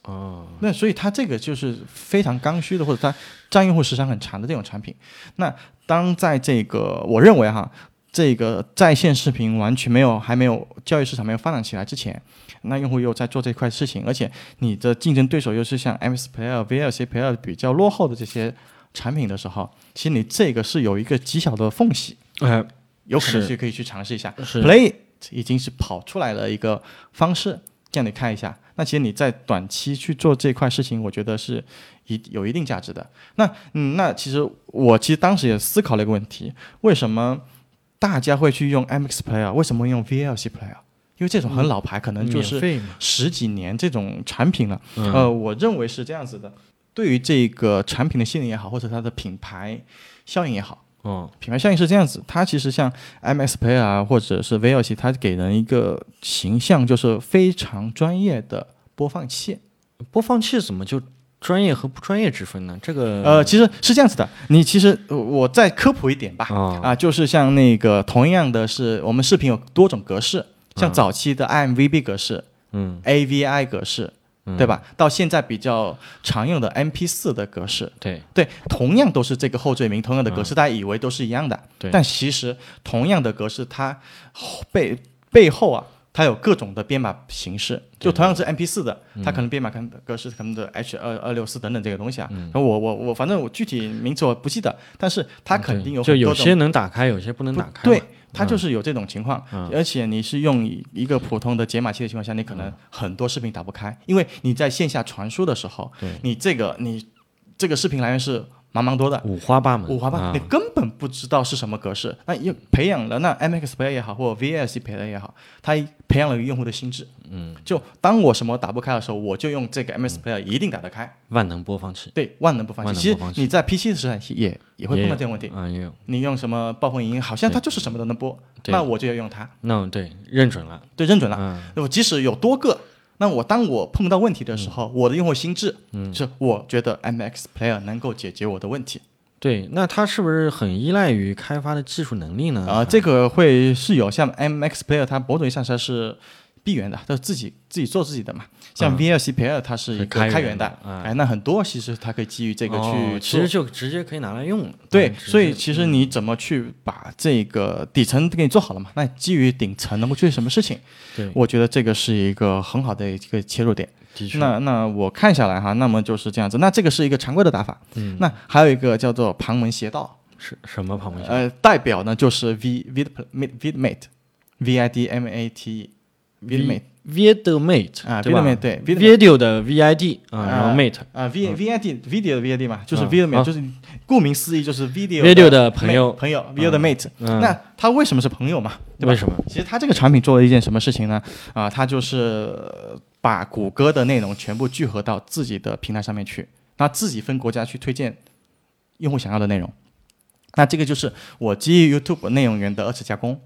哦，那所以它这个就是非常刚需的，或者它占用户时长很长的这种产品。那当在这个我认为哈，这个在线视频完全没有还没有教育市场没有发展起来之前，那用户又在做这块事情，而且你的竞争对手又是像 MS Player、VLC Player 比较落后的这些产品的时候，其实你这个是有一个极小的缝隙，哎，有可能是去可以去尝试一下。Play 已经是跑出来的一个方式，这样你看一下。那其实你在短期去做这块事情，我觉得是一有一定价值的。那嗯，那其实我其实当时也思考了一个问题：为什么大家会去用 MX Player？为什么会用 VLC Player？因为这种很老牌，可能就是十几年这种产品了。嗯呃，我认为是这样子的。对于这个产品的性能也好，或者它的品牌效应也好，哦，品牌效应是这样子，它其实像 MS Player 啊，或者是 VLC，它给人一个形象就是非常专业的播放器。播放器怎么就专业和不专业之分呢？这个呃，其实是这样子的，你其实呃我再科普一点吧，啊啊，就是像那个同样的是，我们视频有多种格式，像啊早期的 IMVB 格式、嗯 AVI 格式，对吧？到现在比较常用的 MP 四的格式，对对，同样都是这个后缀名，同样的格式，大家以为都是一样的，嗯对但其实同样的格式，它后背背后啊，它有各种的编码形式。就同样是 MP 四的，嗯它可能编码可能格式可能的 H 二二六四等等这个东西啊。然后我我我反正我具体名字我不记得，但是它肯定有嗯就有些能打开，有些不能打开。对，它就是有这种情况，嗯。而且你是用一个普通的解码器的情况下，你可能很多视频打不开，因为你在线下传输的时候，你这个你这个视频来源是茫茫多的。五花八门，五花八，啊你根本不知道是什么格式。那又培养了那 MX Player 也好，或者 VLC Player 也好，它培养了一个用户的心智。嗯，就当我什么打不开的时候，我就用这个 MX Player 一定打得开。万能播放器对，万能播放器。其实你在 PC 的时代也也会碰到这个问题。啊，也有。你用什么暴风影音，好像它就是什么都能播，那我就要用它。那对认准了，对，认准了。嗯我即使有多个，那我当我碰到问题的时候，我的用户心智，嗯，是我觉得 MX Player 能够解决我的问题对，那它是不是很依赖于开发的技术能力呢？啊、这个会是有像 MX Player，它某种意义上它是闭源的，它自己自己做自己的嘛。像嗯 VLCPL 它是一个是开源的的，哎哎，那很多其实它可以基于这个去哦。其实就直接可以拿来用了。对，所以其实你怎么去把这个底层给你做好了嘛？那基于顶层能够做些什么事情？对，我觉得这个是一个很好的一个切入点。那那我看下来哈，那么就是这样子。那这个是一个常规的打法。嗯那还有一个叫做旁门邪道，是什么旁门邪道？呃，代表呢就是 V vid vidmate v i d m a t e vidmate Vidmate 啊，vidmate 对 vidmate video 的 vid 啊，然后 mate 啊，V V I D video 的 V I D 嘛，就是嗯 vidmate，就是顾名思义就是 video video 的朋友朋友 video 的 mate。嗯那他为什么是朋友嘛？对吧为什么？其实他这个产品做了一件什么事情呢？啊，他就是呃把谷歌的内容全部聚合到自己的平台上面去，那自己分国家去推荐用户想要的内容。那这个就是我基于 YouTube 内容源的二次加工。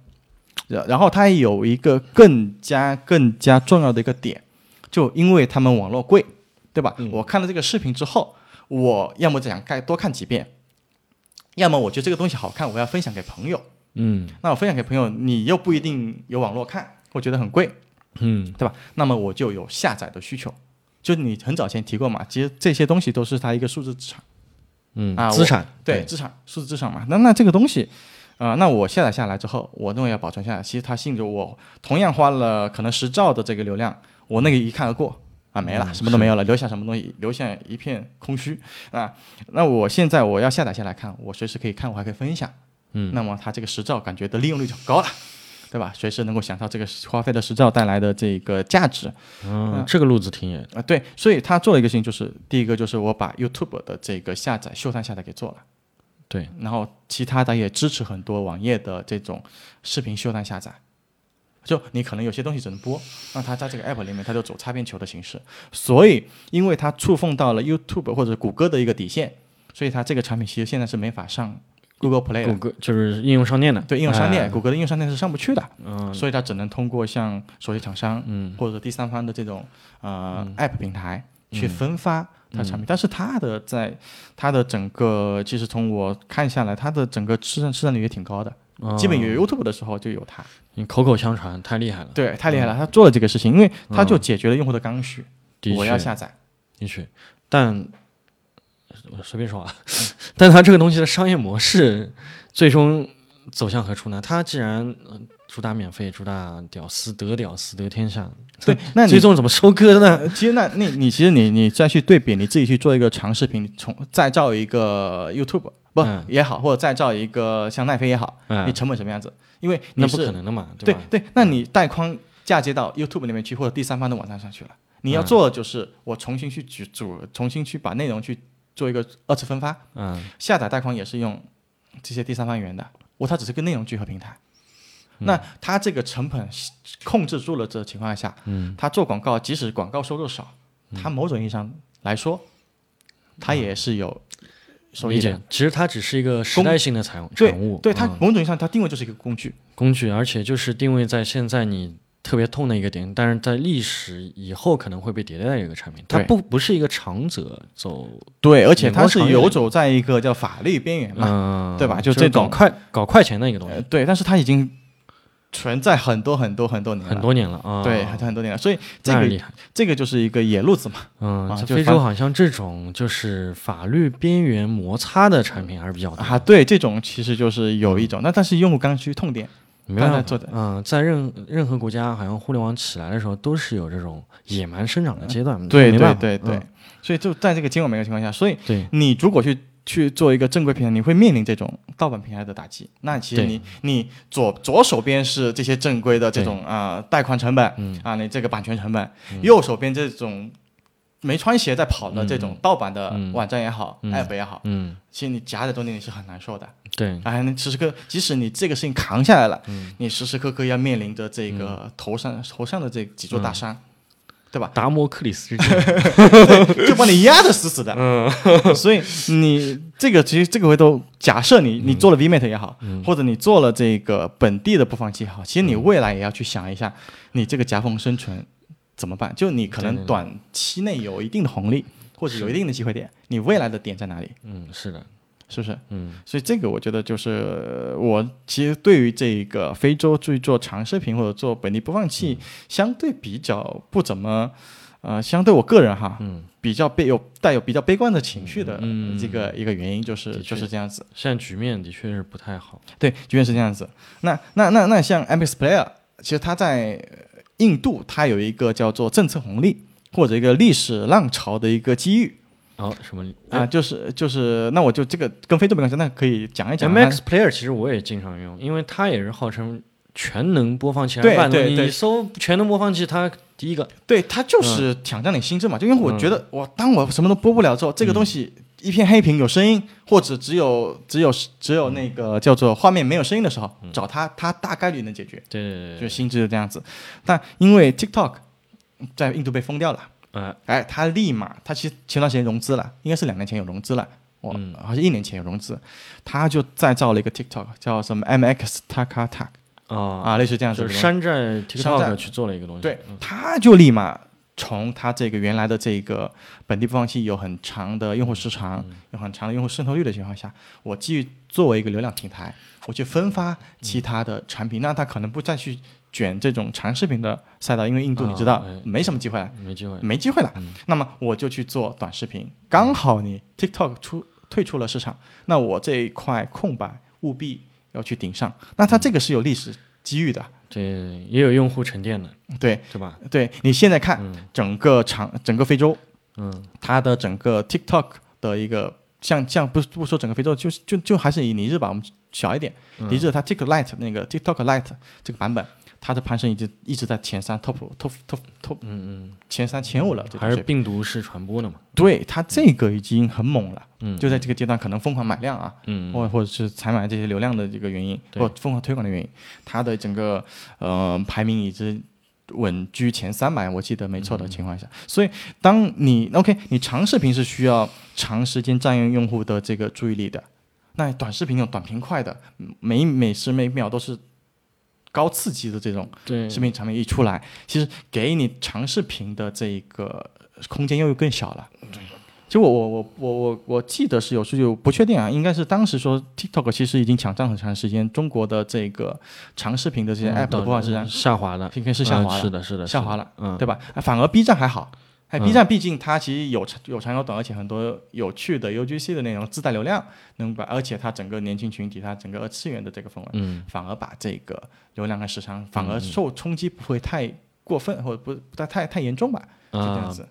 然然后它有一个更加更加重要的一个点，就因为他们网络贵，对吧？我看了这个视频之后，我要么想看多看几遍，要么我觉得这个东西好看，我要分享给朋友。嗯那我分享给朋友，你又不一定有网络看，我觉得很贵，嗯对吧？那么我就有下载的需求。就你很早前提过嘛，其实这些东西都是它一个数字资产，嗯啊资产对资产数字资产嘛。那那这个东西，啊、那我下载下来之后，我认为要保存下来。其实它吸引着我，同样花了可能十兆的这个流量，我那个一看而过啊，没了，嗯什么都没有了，留下什么东西？留下一片空虚啊。那我现在我要下载下来看，我随时可以看，我还可以分享。嗯那么它这个十兆感觉的利用率就很高了，对吧？随时能够享受这个花费的十兆带来的这个价值啊、嗯，这个路子挺野。对，所以他做了一个事情，就是第一个就是我把 YouTube 的这个下载秀探下载给做了，对，然后其他的也支持很多网页的这种视频秀单下载。就你可能有些东西只能播，那它在这个 app 里面，它就走擦边球的形式。所以，因为它触碰到了 YouTube 或者谷歌的一个底线，所以它这个产品其实现在是没法上 Google Play 谷的。歌就是应用商店的，对应用商店，哎。谷歌的应用商店是上不去的，嗯。所以它只能通过像手机厂商嗯。或者第三方的这种呃 App 平台去分发它嗯产品。但是它的在它的整个，其实从我看下来，它的整个市占市占率也挺高的，哦基本有 YouTube 的时候就有它。你口口相传，太厉害了。对，太厉害了，他做了这个事情，因为他就解决了用户的刚需，我要下载。的确，但我随便说啊，但他这个东西的商业模式最终走向何处呢？他既然、呃主打免费，主打屌丝得屌丝得天下，对，那你最终怎么收割的呢？呃其实那那你其实你你再去对比，你自己去做一个长视频，从再造一个 YouTube 不、嗯也好，或者再造一个像奈飞也好，嗯你成本什么样子？因为你那不可能的嘛，对吧？对，那你带宽嫁接到 YouTube 里面去，或者第三方的网站上去了。你要嗯做的就是我重新去组组，重新去把内容去做一个二次分发。嗯，下载带宽也是用这些第三方源的，我它只是个内容聚合平台。嗯。那它这个成本控制住了的情况下，嗯，它做广告，即使广告收入少，它某种意义上来说，它也是有收益的理解。。其实它只是一个时代性的产对产物，对，它嗯。某种意义上它定位就是一个工具。工具，而且就是定位在现在你特别痛的一个点，但是在历史以后可能会被迭代的一个产品，它不不是一个长者走，对，而且眼它是游走在一个叫法律边缘嘛。嗯，对吧？就就是这种搞快搞快钱的一个东西，呃，对，但是它已经存在很多很多很多年，很多年了啊，对，很多很多年了，所以这个厉害，这个就是一个野路子嘛。嗯，非洲好像这种就是法律边缘摩擦的产品还是比较多啊，对，这种其实就是有一种，那但是用户刚需痛点，没办法做的。嗯，在任任何国家，好像互联网起来的时候，都是有这种野蛮生长的阶段。对对对对。嗯，所以就在这个监管没有情况下，所以，你如果去去做一个正规平台，你会面临这种盗版平台的打击。那其实你你左左手边是这些正规的这种啊、贷款成本，嗯。啊你这个版权成本，右手边这种没穿鞋在跑的这种盗版的嗯。网站也好、嗯。app 也好，嗯，其实你夹在中间你是很难受的。对，哎，你时时刻，即使你这个事情扛下来了，嗯。你时时刻刻要面临着这个头上、头上的这几座大嗯。山，对吧？达摩克里斯之剑，就把你压得死死的。嗯 所以你这个其实这个回头，假设你你做了 VMate 也好，嗯或者你做了这个本地的播放器也好，其实你未来也要去想一下，你这个夹缝生存怎么办？就你可能短期内有一定的红利，或者有一定的机会点，你未来的点在哪里？嗯，是的，是不是？嗯，所以这个我觉得就是呃我其实对于这个非洲去做长视频或者做本地播放器，相对比较不怎么，呃，相对我个人哈，嗯，比较悲有带有比较悲观的情绪的嗯这个一个原因就是就是这样子。现在局面的确是不太好。对，局面是这样子，那那那那像 MX Player，其实它在呃印度，它有一个叫做政策红利或者一个历史浪潮的一个机遇哦，什么啊，就是就是，那我就这个跟非洲没关系，那可以讲一讲。啊 MX Player 其实我也经常用，因为它也是号称全能播放器。对万对对你搜全能播放器，它第一个。对，它就是挑战你心智嘛，就因为我觉得我当我什么都播不了之后，这个东西一片黑屏有声音，或者只有只有只有那个叫做画面没有声音的时候，找它，它大概率能解决，对对对对，就心智就这样子。但因为 TikTok 在印度被封掉了。呃，哎，他立马，他其实前段时间融资了，应该是两年前有融资了，我、嗯好像一年前有融资，他就再造了一个 TikTok，叫什么 MX Taka Tak 啊啊，类似这样。就是山寨 TikTok 去做了一个东西。对，他就立马从他这个原来的这个本地播放器有很长的用户时长、有很长的用户渗透率的情况下，我基于作为一个流量平台，我去分发其他的产品，那他可能不再去卷这种长视频的赛道，因为印度你知道、没什么机会了。没机会。没机会了。那么我就去做短视频，刚好你 TikTok 出退出了市场，那我这一块空白务必要去顶上。那它这个是有历史机遇的，对，也有用户沉淀的，对是吧？对。你现在看嗯整个长整个非洲，嗯它的整个 TikTok 的一个像像不不说整个非洲，就就就还是以尼日吧，我们小一点，嗯尼日它 TikTok Lite 那个 TikTok Lite 这个版本。它的攀升已经一直在前三 top top top top 嗯嗯前三前五了，还是病毒式传播的嘛。对它这个已经很猛了，嗯，就在这个阶段可能疯狂买量啊，嗯或或者是采买这些流量的这个原因，对。或疯狂推广的原因，它的整个呃排名已经稳居前三百，我记得没错的情况下，所以当你 OK，你长视频是需要长时间占用用户的这个注意力的，那短视频有短平快的，每每时每秒都是高刺激的这种对视频产品一出来，其实给你长视频的这个空间又更小了。其实我我我我我我记得是有数据，我不确定啊，应该是当时说 TikTok 其实已经抢占很长时间，中国的这个长视频的这些 app 的播放时间下滑了，应该是下滑了，嗯是的，是的，下滑了，嗯，对吧？啊反而 B 站还好。哎嗯，B 站毕竟它其实有长有长有短，而且很多有趣的 UGC 的内容自带流量，能把而且它整个年轻群体，它整个二次元的这个氛围，嗯。反而把这个流量和时长反而受冲击不会太过分，或者不不太太太严重吧，就这样啊，子。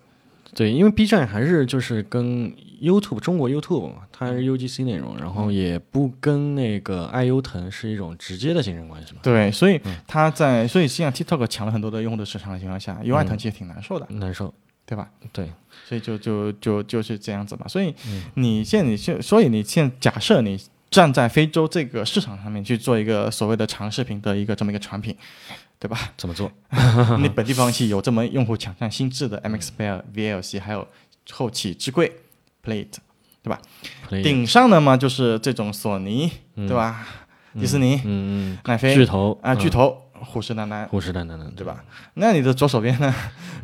对，因为 B 站还是就是跟 YouTube 中国 YouTube 嘛，它是 UGC 内容，然后也不跟那个爱优腾是一种直接的竞争关系嘛，对，所以嗯。它在，所以实际上 TikTok 抢了很多的用户的市场的情况下，优爱腾其实挺难受的，难受。对吧？对，所以就就就就是这样子嘛。所以嗯你现在你现，所以你现在假设你站在非洲这个市场上面去做一个所谓的长视频的一个这么一个产品，对吧？怎么做？你本地播放器有这么用户抢占心智的 MX Player、VLC，还有后起之贵 Plate，对吧顶上的嘛就是这种索尼，嗯对吧？迪士尼、嗯嗯，奈飞巨头啊，巨嗯头虎视眈眈，虎视眈眈的，对？吧？那你的左手边呢，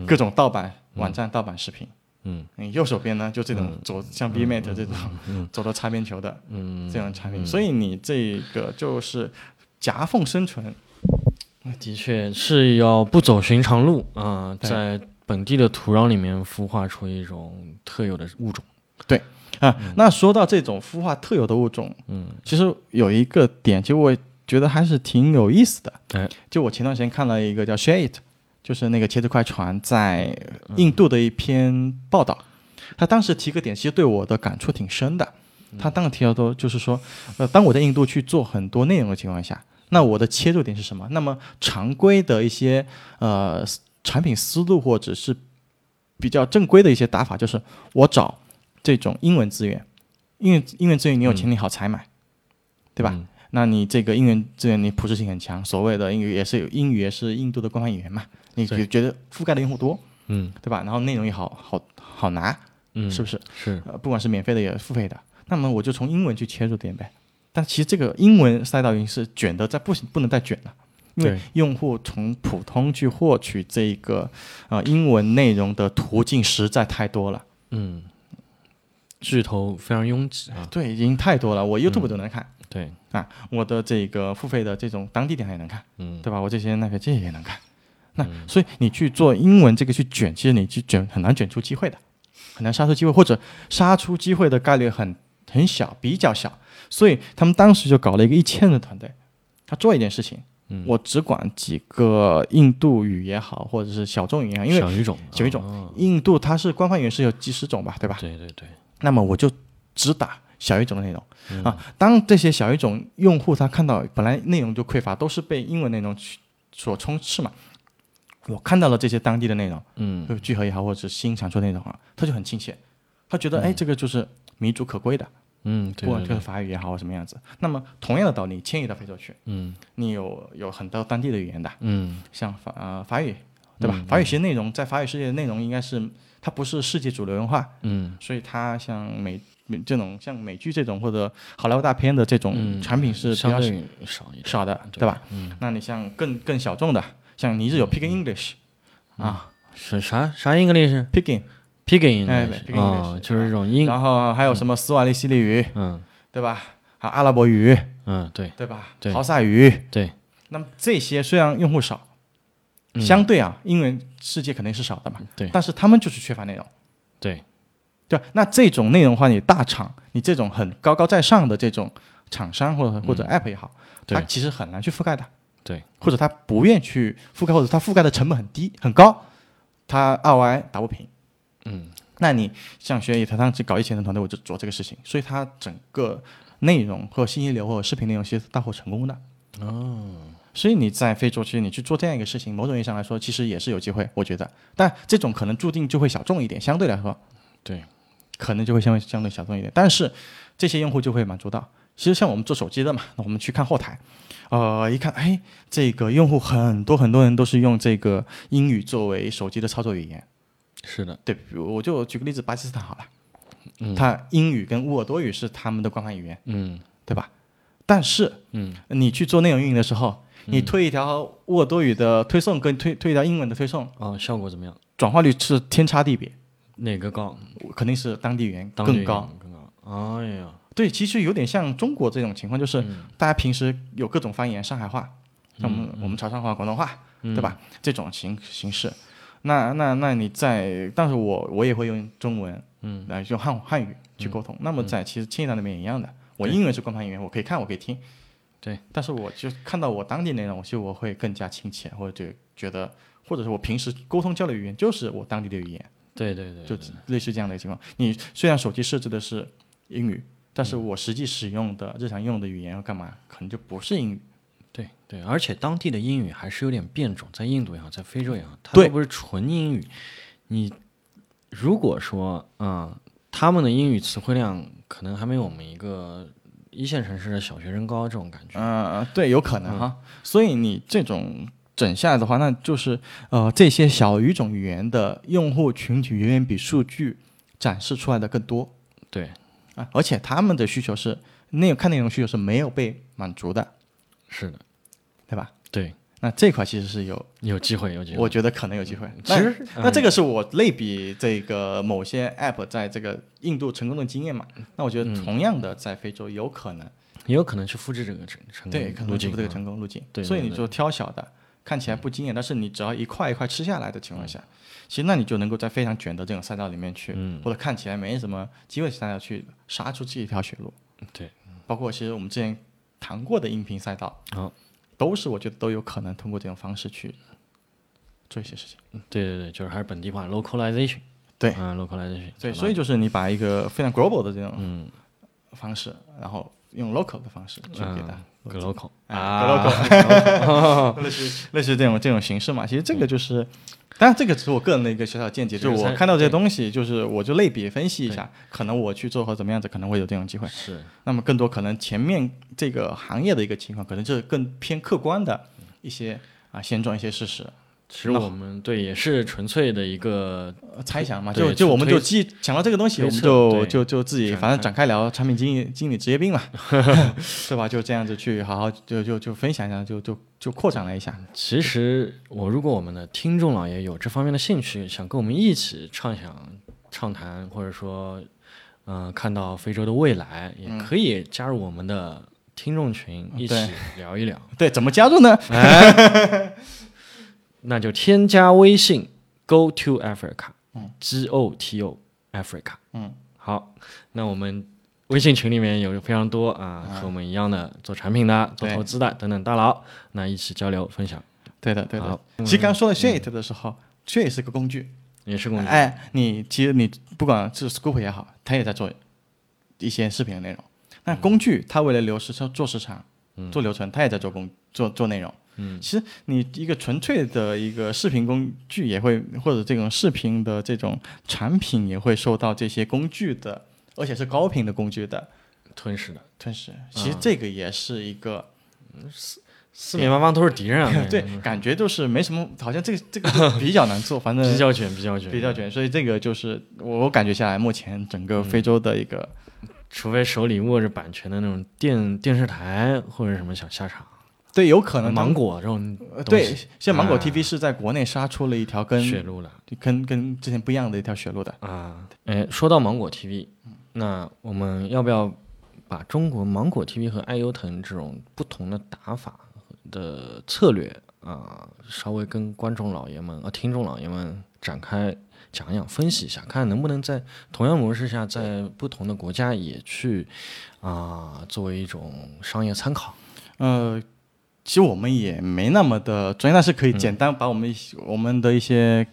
各种盗版网站盗版视频，嗯。你右手边呢就这种走像 B Mate 这种嗯走到擦边球的嗯，这种产品，嗯。所以你这个就是夹缝生存，的确是要不走寻常路啊、对。在本地的土壤里面孵化出一种特有的物种。对啊，那说到这种孵化特有的物种，嗯，其实有一个点，其实我觉得还是挺有意思的。哎，就我前段时间看了一个叫 Share It，就是那个茄子快船在印度的一篇报道，他当时提个点，其实对我的感触挺深的。他当时提到都就是说，呃，当我在印度去做很多内容的情况下，那我的切入点是什么？那么常规的一些呃产品思路或者是比较正规的一些打法，就是我找这种英文资源，因为英文资源你有钱你好采买，对吧？嗯那你这个英文资源你普适性很强，所谓的英语也是有英语也是印度的官方语言嘛，你对就觉得覆盖的用户多，嗯对吧？然后内容也好好好拿，嗯，是不是？是？呃，不管是免费的也是付费的，那么我就从英文去切入点呗。但其实这个英文赛道已经是卷的，在不行不能再卷了，因为对用户从普通去获取这个呃英文内容的途径实在太多了。嗯，巨头非常拥挤啊。对，已经太多了，我 YouTube 都能看、对，啊，我的这个付费的这种当地电台也能看，嗯，对吧？我这些那个这些也能看。那、所以你去做英文这个去卷，其实你去卷很难卷出机会的，很难杀出机会，或者杀出机会的概率很很小，比较小。所以他们当时就搞了一个一千人的团队，他做一件事情，嗯我只管几个印度语也好，或者是小众语言，因为小语种，小语种哦印度它是官方语言是有几十种吧，对吧？对对对，那么我就只打小语种的内容、嗯啊。当这些小语种用户他看到本来内容就匮乏，都是被英文内容去所充斥嘛，我看到了这些当地的内容，嗯。就聚合也好，或者是新产出的内容啊，他就很亲切，他觉得、哎，这个就是弥足可贵的，嗯，对不管这个对对，法语也好，什么样子。那么同样的道理，迁移到非洲去，嗯。你有有很多当地的语言的，嗯。像法呃法语，对吧？法语其实内容在法语世界的内容应该是它不是世界主流文化，嗯。所以它像美美这种像美剧这种或者好莱坞大片的这种嗯，产品是比较少的，对吧？嗯，那你像更更小众的，像你日有 Pig English 啊。是啥？啥 English？，Pigin，Pigin 哎 English Pidgin 啊，English，就是这种英，然后还有什么斯瓦利西里语，嗯。对吧？还有阿拉伯语，嗯，对。对吧？对。豪萨语，对，那么这些虽然用户少，嗯。相对啊，英文世界肯定是少的嘛，对。但是他们就是缺乏内容。对，对，那这种内容的话，你大厂，你这种很高高在上的这种厂商或者或者 app 也好，它其实很难去覆盖的。对，或者他不愿去覆盖，或者他覆盖的成本很低很高，他 ROI 打不平。嗯那你像学以他当时搞一千人团队，我就做这个事情，所以他整个内容或信息流或者视频内容其实大获成功的。哦，所以你在非洲，其实你去做这样一个事情，某种意义上来说，其实也是有机会，我觉得。但这种可能注定就会小众一点，相对来说，对，可能就会相对相对小众一点。但是这些用户就会满足到。其实像我们做手机的嘛，那我们去看后台，呃，一看，哎，这个用户很多很多人都是用这个英语作为手机的操作语言。是的，对，比如我就举个例子，巴基斯坦好了，嗯它英语跟乌尔多语是他们的官方语言，嗯对吧？但是嗯你去做内容运营的时候，你推一条乌尔多语的推送跟推推一条英文的推送，哦，效果怎么样？转化率是天差地别，哪个高？肯定是当地语言更高。更高。哎呀，对，其实有点像中国这种情况，就是嗯。大家平时有各种方言，上海话，像我们、我们潮汕话、广东话，嗯。对吧？这种形形式，那那那你在，但是我我也会用中文，嗯，来用汉汉语去沟通。那么在其实迁移到那边也一样的，我英文是官方语言，我可以看，我可以听，对，但是我就看到我当地内容，其实我会更加亲切，或者就觉得，或者是我平时沟通交流语言就是我当地的语言，对对对，就类似这样的情况。你虽然手机设置的是英语，但是我实际使用的日常用的语言要干嘛，可能就不是英语。对对，而且当地的英语还是有点变种，在印度也好，在非洲也好，它对都不是纯英语。你如果说，嗯，他们的英语词汇量可能还没有我们一个一线城市的小学生高这种感觉。嗯、对，有可能哈。所以你这种整下来的话，那就是呃，这些小语种语言的用户群体远远比数据展示出来的更多对，啊，而且他们的需求是内看内容需求是没有被满足的，是的，对吧？对，那这块其实是有，有机会，有机会。我觉得可能有机会。其实那那这个是我类比这个某些 app 在这个印度成功的经验嘛？那我觉得同样的在非洲有可能。也有可能去复制这个成成功对，可能这个成功路径。对所以你就挑小的，看起来不惊艳，但是你只要一块一块吃下来的情况下，其实那你就能够在非常卷的这种赛道里面去，嗯或者看起来没什么机会赛道去杀出这一条血路。对，包括其实我们之前谈过的音频赛道，好都是我觉得都有可能通过这种方式去做一些事情。对对对，就是还是本地化 localization。对嗯，localization。对，所以就是你把一个非常 global 的这种嗯方式，然后用 local 的方式去给它嗯，local 啊啊，类似类似这种这种形式嘛。其实这个就是，当然这个只是我个人的一个小小见解，就是我看到这些东西，就是我就类比分析一下，可能我去做或怎么样子，可能会有这种机会。是那么更多可能前面这个行业的一个情况，可能就是更偏客观的一些啊现状、一些事实。其实我们对也是纯粹的一个呃猜想嘛，就就我们就推基想到这个东西，我们就就就自己反正展开聊产品经理经理职业病嘛，对吧？就这样子去好好就就就分享一下，就就就扩展了一下。其实我如果我们的听众老爷有这方面的兴趣，想跟我们一起畅想、畅谈，或者说，呃看到非洲的未来，也可以加入我们的听众群，一起聊一聊。对，怎么加入呢？哎，那就添加微信 Go to Africa，嗯，G O T O Africa。嗯，好，那我们微信群里面有非常多啊，和我们一样的做产品的、做投资的等等大佬，那一起交流分享对的，对的。其实刚刚说到 shit 的时候，shit 是个工具。也是工具。哎，你其实你不管是 Scoop 也好，他也在做一些视频的内容。那工具，它为了流失，它做市场、做流程，它也在做工做做内容。嗯，其实你一个纯粹的一个视频工具也会，或者这种视频的这种产品也会受到这些工具的，而且是高频的工具的吞噬的，吞噬。其实这个也是一个，四面八方都是敌人啊。对，感觉就是没什么，好像这个这个比较难做，反正 比较卷，比较卷，比较。卷，所以这个就是我我感觉下来，目前整个非洲的一个，除非手里握着版权的那种电电视台或者什么小下场，对，有可能芒果这种呃对像芒果啊 TV 是在国内杀出了一条跟血路了跟跟之前不一样的一条血路的。啊。哎，说到芒果 TV，那我们要不要把中国芒果 TV 和爱优腾这种不同的打法的策略啊，稍微跟观众老爷们啊、听众老爷们展开讲一讲、分析一下，看能不能在同样模式下，在不同的国家也去啊、作为一种商业参考。呃，其实我们也没那么的专业，但是可以简单把我们一些、我们的一些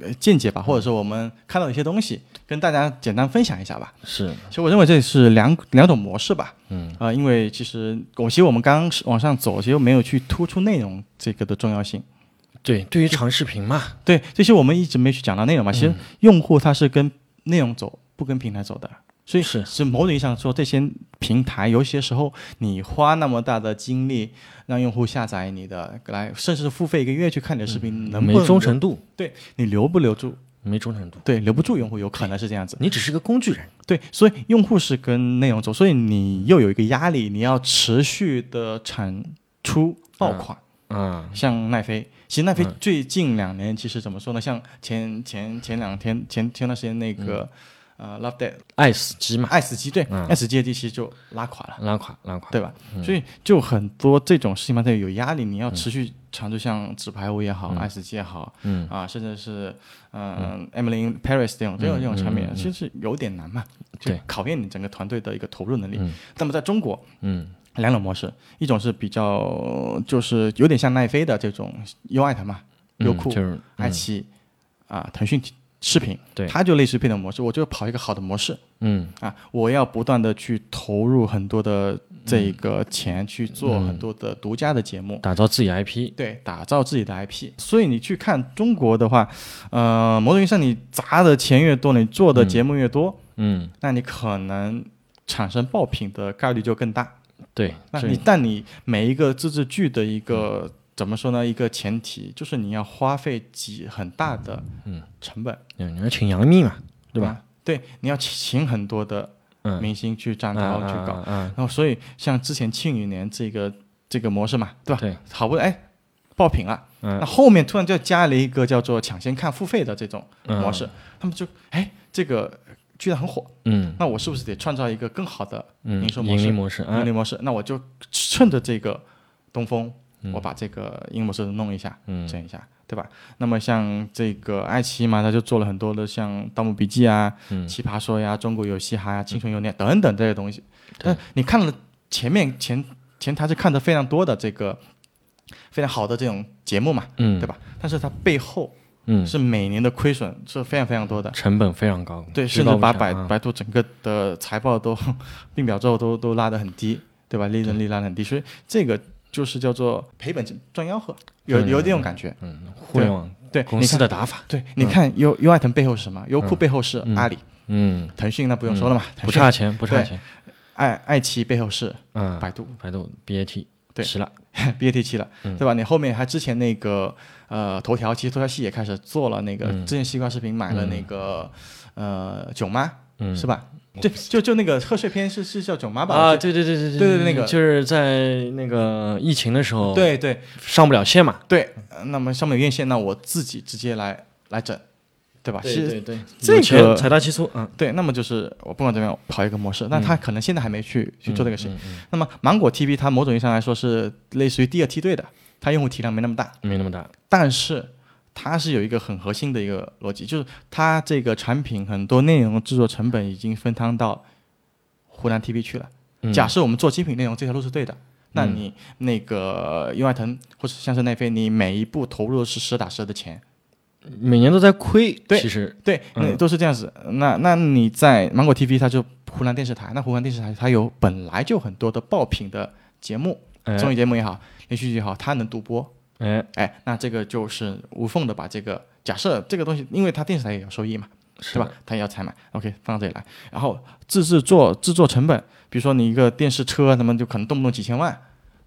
呃见解吧，或者说我们看到的一些东西，跟大家简单分享一下吧。是，其实我认为这是两两种模式吧。嗯，啊、因为其实我其实我们刚刚往上走，其实没有去突出内容这个的重要性。对，对于长视频嘛，对，这些我们一直没去讲到内容嘛。其实用户他是跟内容走，不跟平台走的。所以是是某种意义上说，这些平台有些时候你花那么大的精力让用户下载你的，来甚至付费一个月去看你的视频，能不没能留忠诚度，对你留不留住？没忠诚度，对，留不住用户，有可能是这样子。你只是个工具人。对，所以用户是跟内容走，所以你又有一个压力，你要持续的产出爆款。嗯，像奈飞，其实奈飞嗯最近两年其实怎么说呢？像前前前两天前前段时间那个、呃 Love Dead 爱死机嘛，爱死机，对，嗯。爱死机的机其实就拉垮了。拉垮拉垮。对吧？所以就很多这种事情嘛，它有压力，你要持续长就，像纸牌屋也好，爱死机也好，嗯。啊，甚至是嗯，Emily in Paris 这种这种这种产品，其实是有点难嘛，就对。考验你整个团队的一个投入能力。嗯。那么在中国，嗯。两种模式，一种是比较就是有点像奈飞的这种优爱腾嘛，优酷爱奇艺啊、腾讯视频，对它就类似于这种模式，我就跑一个好的模式。嗯啊，我要不断的去投入很多的这个钱去做很多的独家的节目，打造自己 IP。对，打造自己的 IP。所以你去看中国的话，呃，某种意义上你砸的钱越多，你做的节目越多，嗯，那你可能产生爆品的概率就更大。对，这那你但你每一个自制剧的一个、怎么说呢？一个前提就是你要花费几很大的嗯成本，嗯你要请杨幂嘛，对吧？啊？对，你要请很多的嗯，明星去站啊台去搞。啊啊，然后所以像之前庆余年这个这个模式嘛，对吧？对，好不容易哎爆品了，嗯那后面突然就加了一个叫做抢先看付费的这种模式，他们就哎这个居然很火，嗯那我是不是得创造一个更好的嗯，营收模式盈利模式啊盈利，模式？那我就趁着这个东风，嗯我把这个音模式弄一下，嗯整一下。对吧？那么像这个爱奇艺嘛，它就做了很多的像《盗墓笔记》啊、嗯奇葩说呀、中国有嘻哈呀、青春有你等等这些东西。但你看了前面前前台是看的非常多的这个非常好的这种节目嘛，嗯，对？吧？但是它背后嗯，是每年的亏损是非常非常多的，成本非常高，对，居高不甚至把百啊百度整个的财报都 并表之后都都拉得很低，对吧？利润率拉得很低，所以这个就是叫做赔本赚吆喝，有有这种感觉。嗯，互联网对，公司的打法，对，你看优优爱腾背后是什么？优酷背后是阿里，嗯，腾讯那不用说了嘛，不讯差钱，不差钱，爱爱奇艺背后是嗯，百度百度 BAT 对齐了，BAT 齐了，嗯对吧？你后面还之前那个呃头条，其实头条系也开始做了那个，嗯之前西瓜视频买了那个呃囧妈，嗯是吧？对，就就那个贺岁片是是叫囧妈吧？啊，对对对对对对那个就是在那个疫情的时候，对对上不了线嘛，对，呃那么上不了院线，那我自己直接来来整。对吧？对对对，这个财大气粗嗯，对，那么就是我不管怎么样我跑一个模式，那他可能现在还没去去做这个事情。那么芒果 TV 它某种意义上来说是类似于第二梯队的，它用户体量没那么大，嗯没那么大，但是它是有一个很核心的一个逻辑，就是它这个产品很多内容制作成本已经分摊到湖南 TV 去了。嗯。假设我们做精品内容这条路是对的，那嗯你那个优爱腾或者像是奈飞，你每一步投入的是实打实的钱，每年都在亏，对其实。对，都是这样子。那那你在芒果 TV，它就湖南电视台，那湖南电视台它有本来就很多的爆品的节目，哎综艺节目也好，连续剧也好，它能独播，哎哎，那这个就是无缝的把这个假设这个东西，因为它电视台也有收益嘛，是对吧？它也要采买，OK，放到这里来，然后自制作制作成本，比如说你一个电视车，那么就可能动不动几千万，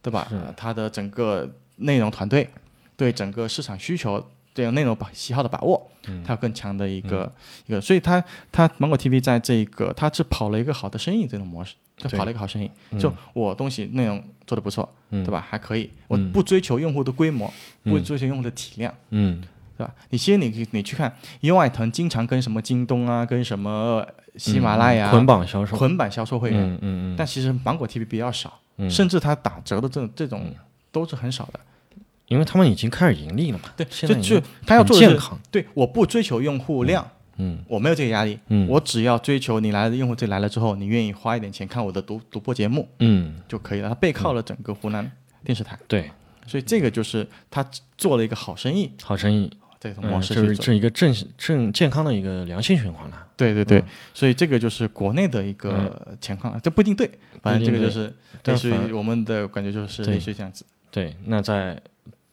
对吧？它的整个内容团队对整个市场需求。对内容把喜好的把握，嗯。它有更强的一个、一个，所以它它芒果 TV 在这个它是跑了一个好的生意这种模式，就对跑了一个好生意。嗯。就我东西内容做的不错，嗯。对吧？还可以，我嗯。不追求用户的规模，不嗯。追求用户的体量，嗯。对吧？你其实你你去看优爱腾，经常跟什么京东啊，跟什么喜马拉雅、嗯捆绑销售，捆绑销售会员，嗯嗯嗯，但其实芒果 TV 比较少，嗯。甚至它打折的这种这种都是很少的。因为他们已经开始盈利了嘛，对，现在就就他要做的是，很健康，对，我不追求用户量，嗯我没有这个压力，嗯我只要追求你来了用户这来了之后，你愿意花一点钱看我的独独播节目嗯，就可以了。他背靠了整个湖南电视台，对，所以这个就是他做了一个好生意好生意，这种嗯，模式去做。就是这一个正正健康的一个良性循环了，对对对，嗯所以这个就是国内的一个情况了，这不一定对，反正这个就是类似但反于我们的感觉就是对类似于这样子。对。那在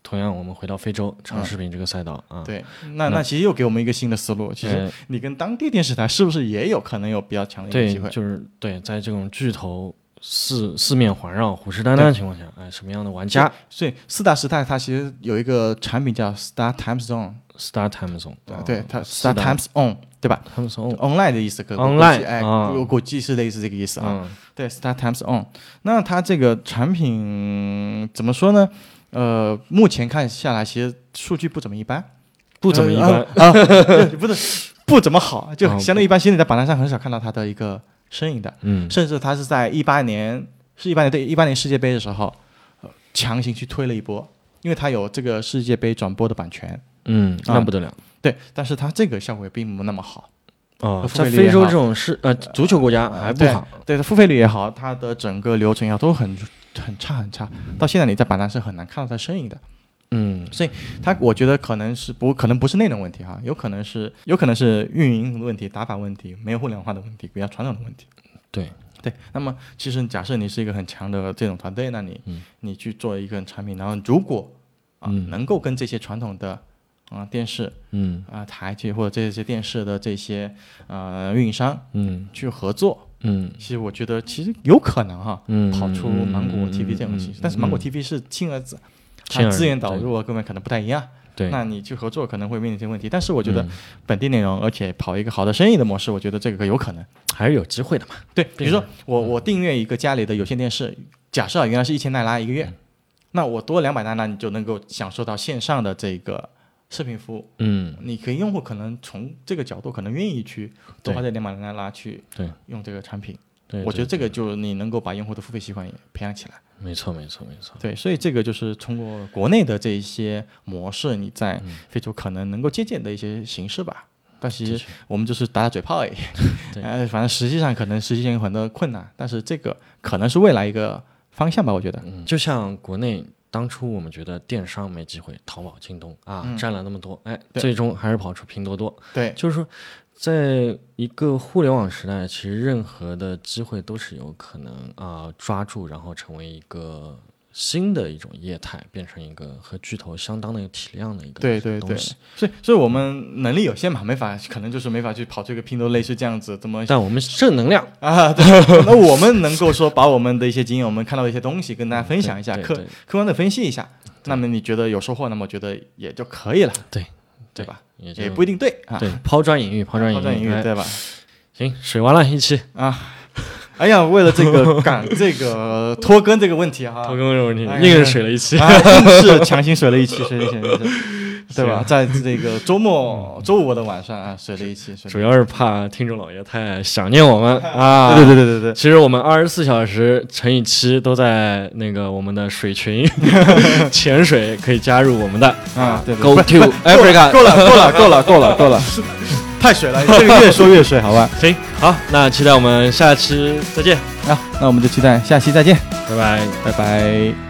同样，我们回到非洲长嗯视频这个赛道啊，对，那那其实又给我们一个新的思路，其实呃你跟当地电视台是不是也有可能有比较强的一个对机会，？就是对，在这种巨头四四面环绕、虎视眈眈的情况下，哎，什么样的玩家所以四大时代它其实有一个产品叫 Star Time Zone，Star Time Zone，对它 Star 大 Times On，对吧 Time Zone，？Online 的意思，可能 Online，哎，啊我估计是类似这个意思啊。嗯对，Star Times On。那它这个产品怎么说呢？呃，目前看下来，其实数据不怎么一般，不怎么一般，呃啊，对 不是不怎么好，就啊相对一般。现在在榜单上很少看到他的一个身影的，嗯。甚至他是在一八年，是一八年对一八年世界杯的时候，呃强行去推了一波，因为他有这个世界杯转播的版权，嗯，那啊不得了。对，但是他这个效果也并不那么好。哦，付在非洲这种是呃足球国家还不对好，对，它付费率也好，它的整个流程也好，都很很差很差。到现在你在榜单是很难看到它身影的。嗯所以它我觉得可能是不可能不是内容问题哈，有可能是有可能是运营问题、打法问题、没有互联网化的问题、比较传统的问题。对对，那么其实假设你是一个很强的这种团队，那你、嗯你去做一个产品，然后如果啊、嗯能够跟这些传统的啊、电视嗯啊、台剧或者这些电视的这些呃运营商嗯去合作，嗯。其实我觉得其实有可能哈，嗯跑出嗯芒果嗯 TV 这种嗯形式，嗯但是芒果嗯。TV 是亲儿子，亲儿子它资源导入啊各位可能不太一样。对，那你去合作可能会面临一些问题，但是我觉得嗯。本地内容，而且跑一个好的生意的模式，我觉得这个有可能。还是有机会的嘛，对，比如说我我订阅一个家里的有线电视，假设啊原来是一千奈拉一个嗯。月，那我多两百奈拉，你就能够享受到线上的这个视频服务。嗯你可以用户可能从这个角度可能愿意去多花这两百奈拉去对用这个产品。对，我觉得这个就你能够把用户的付费习惯也培养起来。没错没错没错，对，所以这个就是通过国内的这一些模式，你在嗯非洲可能能够借鉴的一些形式吧。但其实我们就是打打嘴炮而已，对呃，反正实际上可能实际上有很多困难，但是这个可能是未来一个方向吧，我觉得。嗯，就像国内当初我们觉得电商没机会，淘宝、京东啊、嗯占了那么多，哎，最终还是跑出拼多多。对，就是说，在一个互联网时代，其实任何的机会都是有可能啊、抓住，然后成为一个新的一种业态，变成一个和巨头相当的一个体量的一个对对对，东西。所以所以我们能力有限嘛，没法，可能就是没法去跑这个拼多多类似这样子怎么但我们正能量，啊，对，那我们能够说把我们的一些经验，我们看到的一些东西跟大家分享一下，客客观的分析一下，那么你觉得有收获，那么我觉得也就可以了，对对吧？也也不一定对啊，对抛砖引玉，抛砖引玉，对吧？行，水完了一期，哎呀，为了这个 赶这个拖更这个问题哈，拖更这个问题，硬是水了一期。是强行水了一期，水了一期，对吧？在这个周末周五的晚上啊，水了一期，主要是怕听众老爷太想念我们 啊。对对对对对对，其实我们二十四小时乘以七都在那个我们的水群潜水，可以加入我们的啊，对对 Go to Africa。够了够了够了够了够了，太水了，这个越说越水，好吧？行，好，那期待我们下期再见，啊，那我们就期待下期再见，拜拜。拜拜。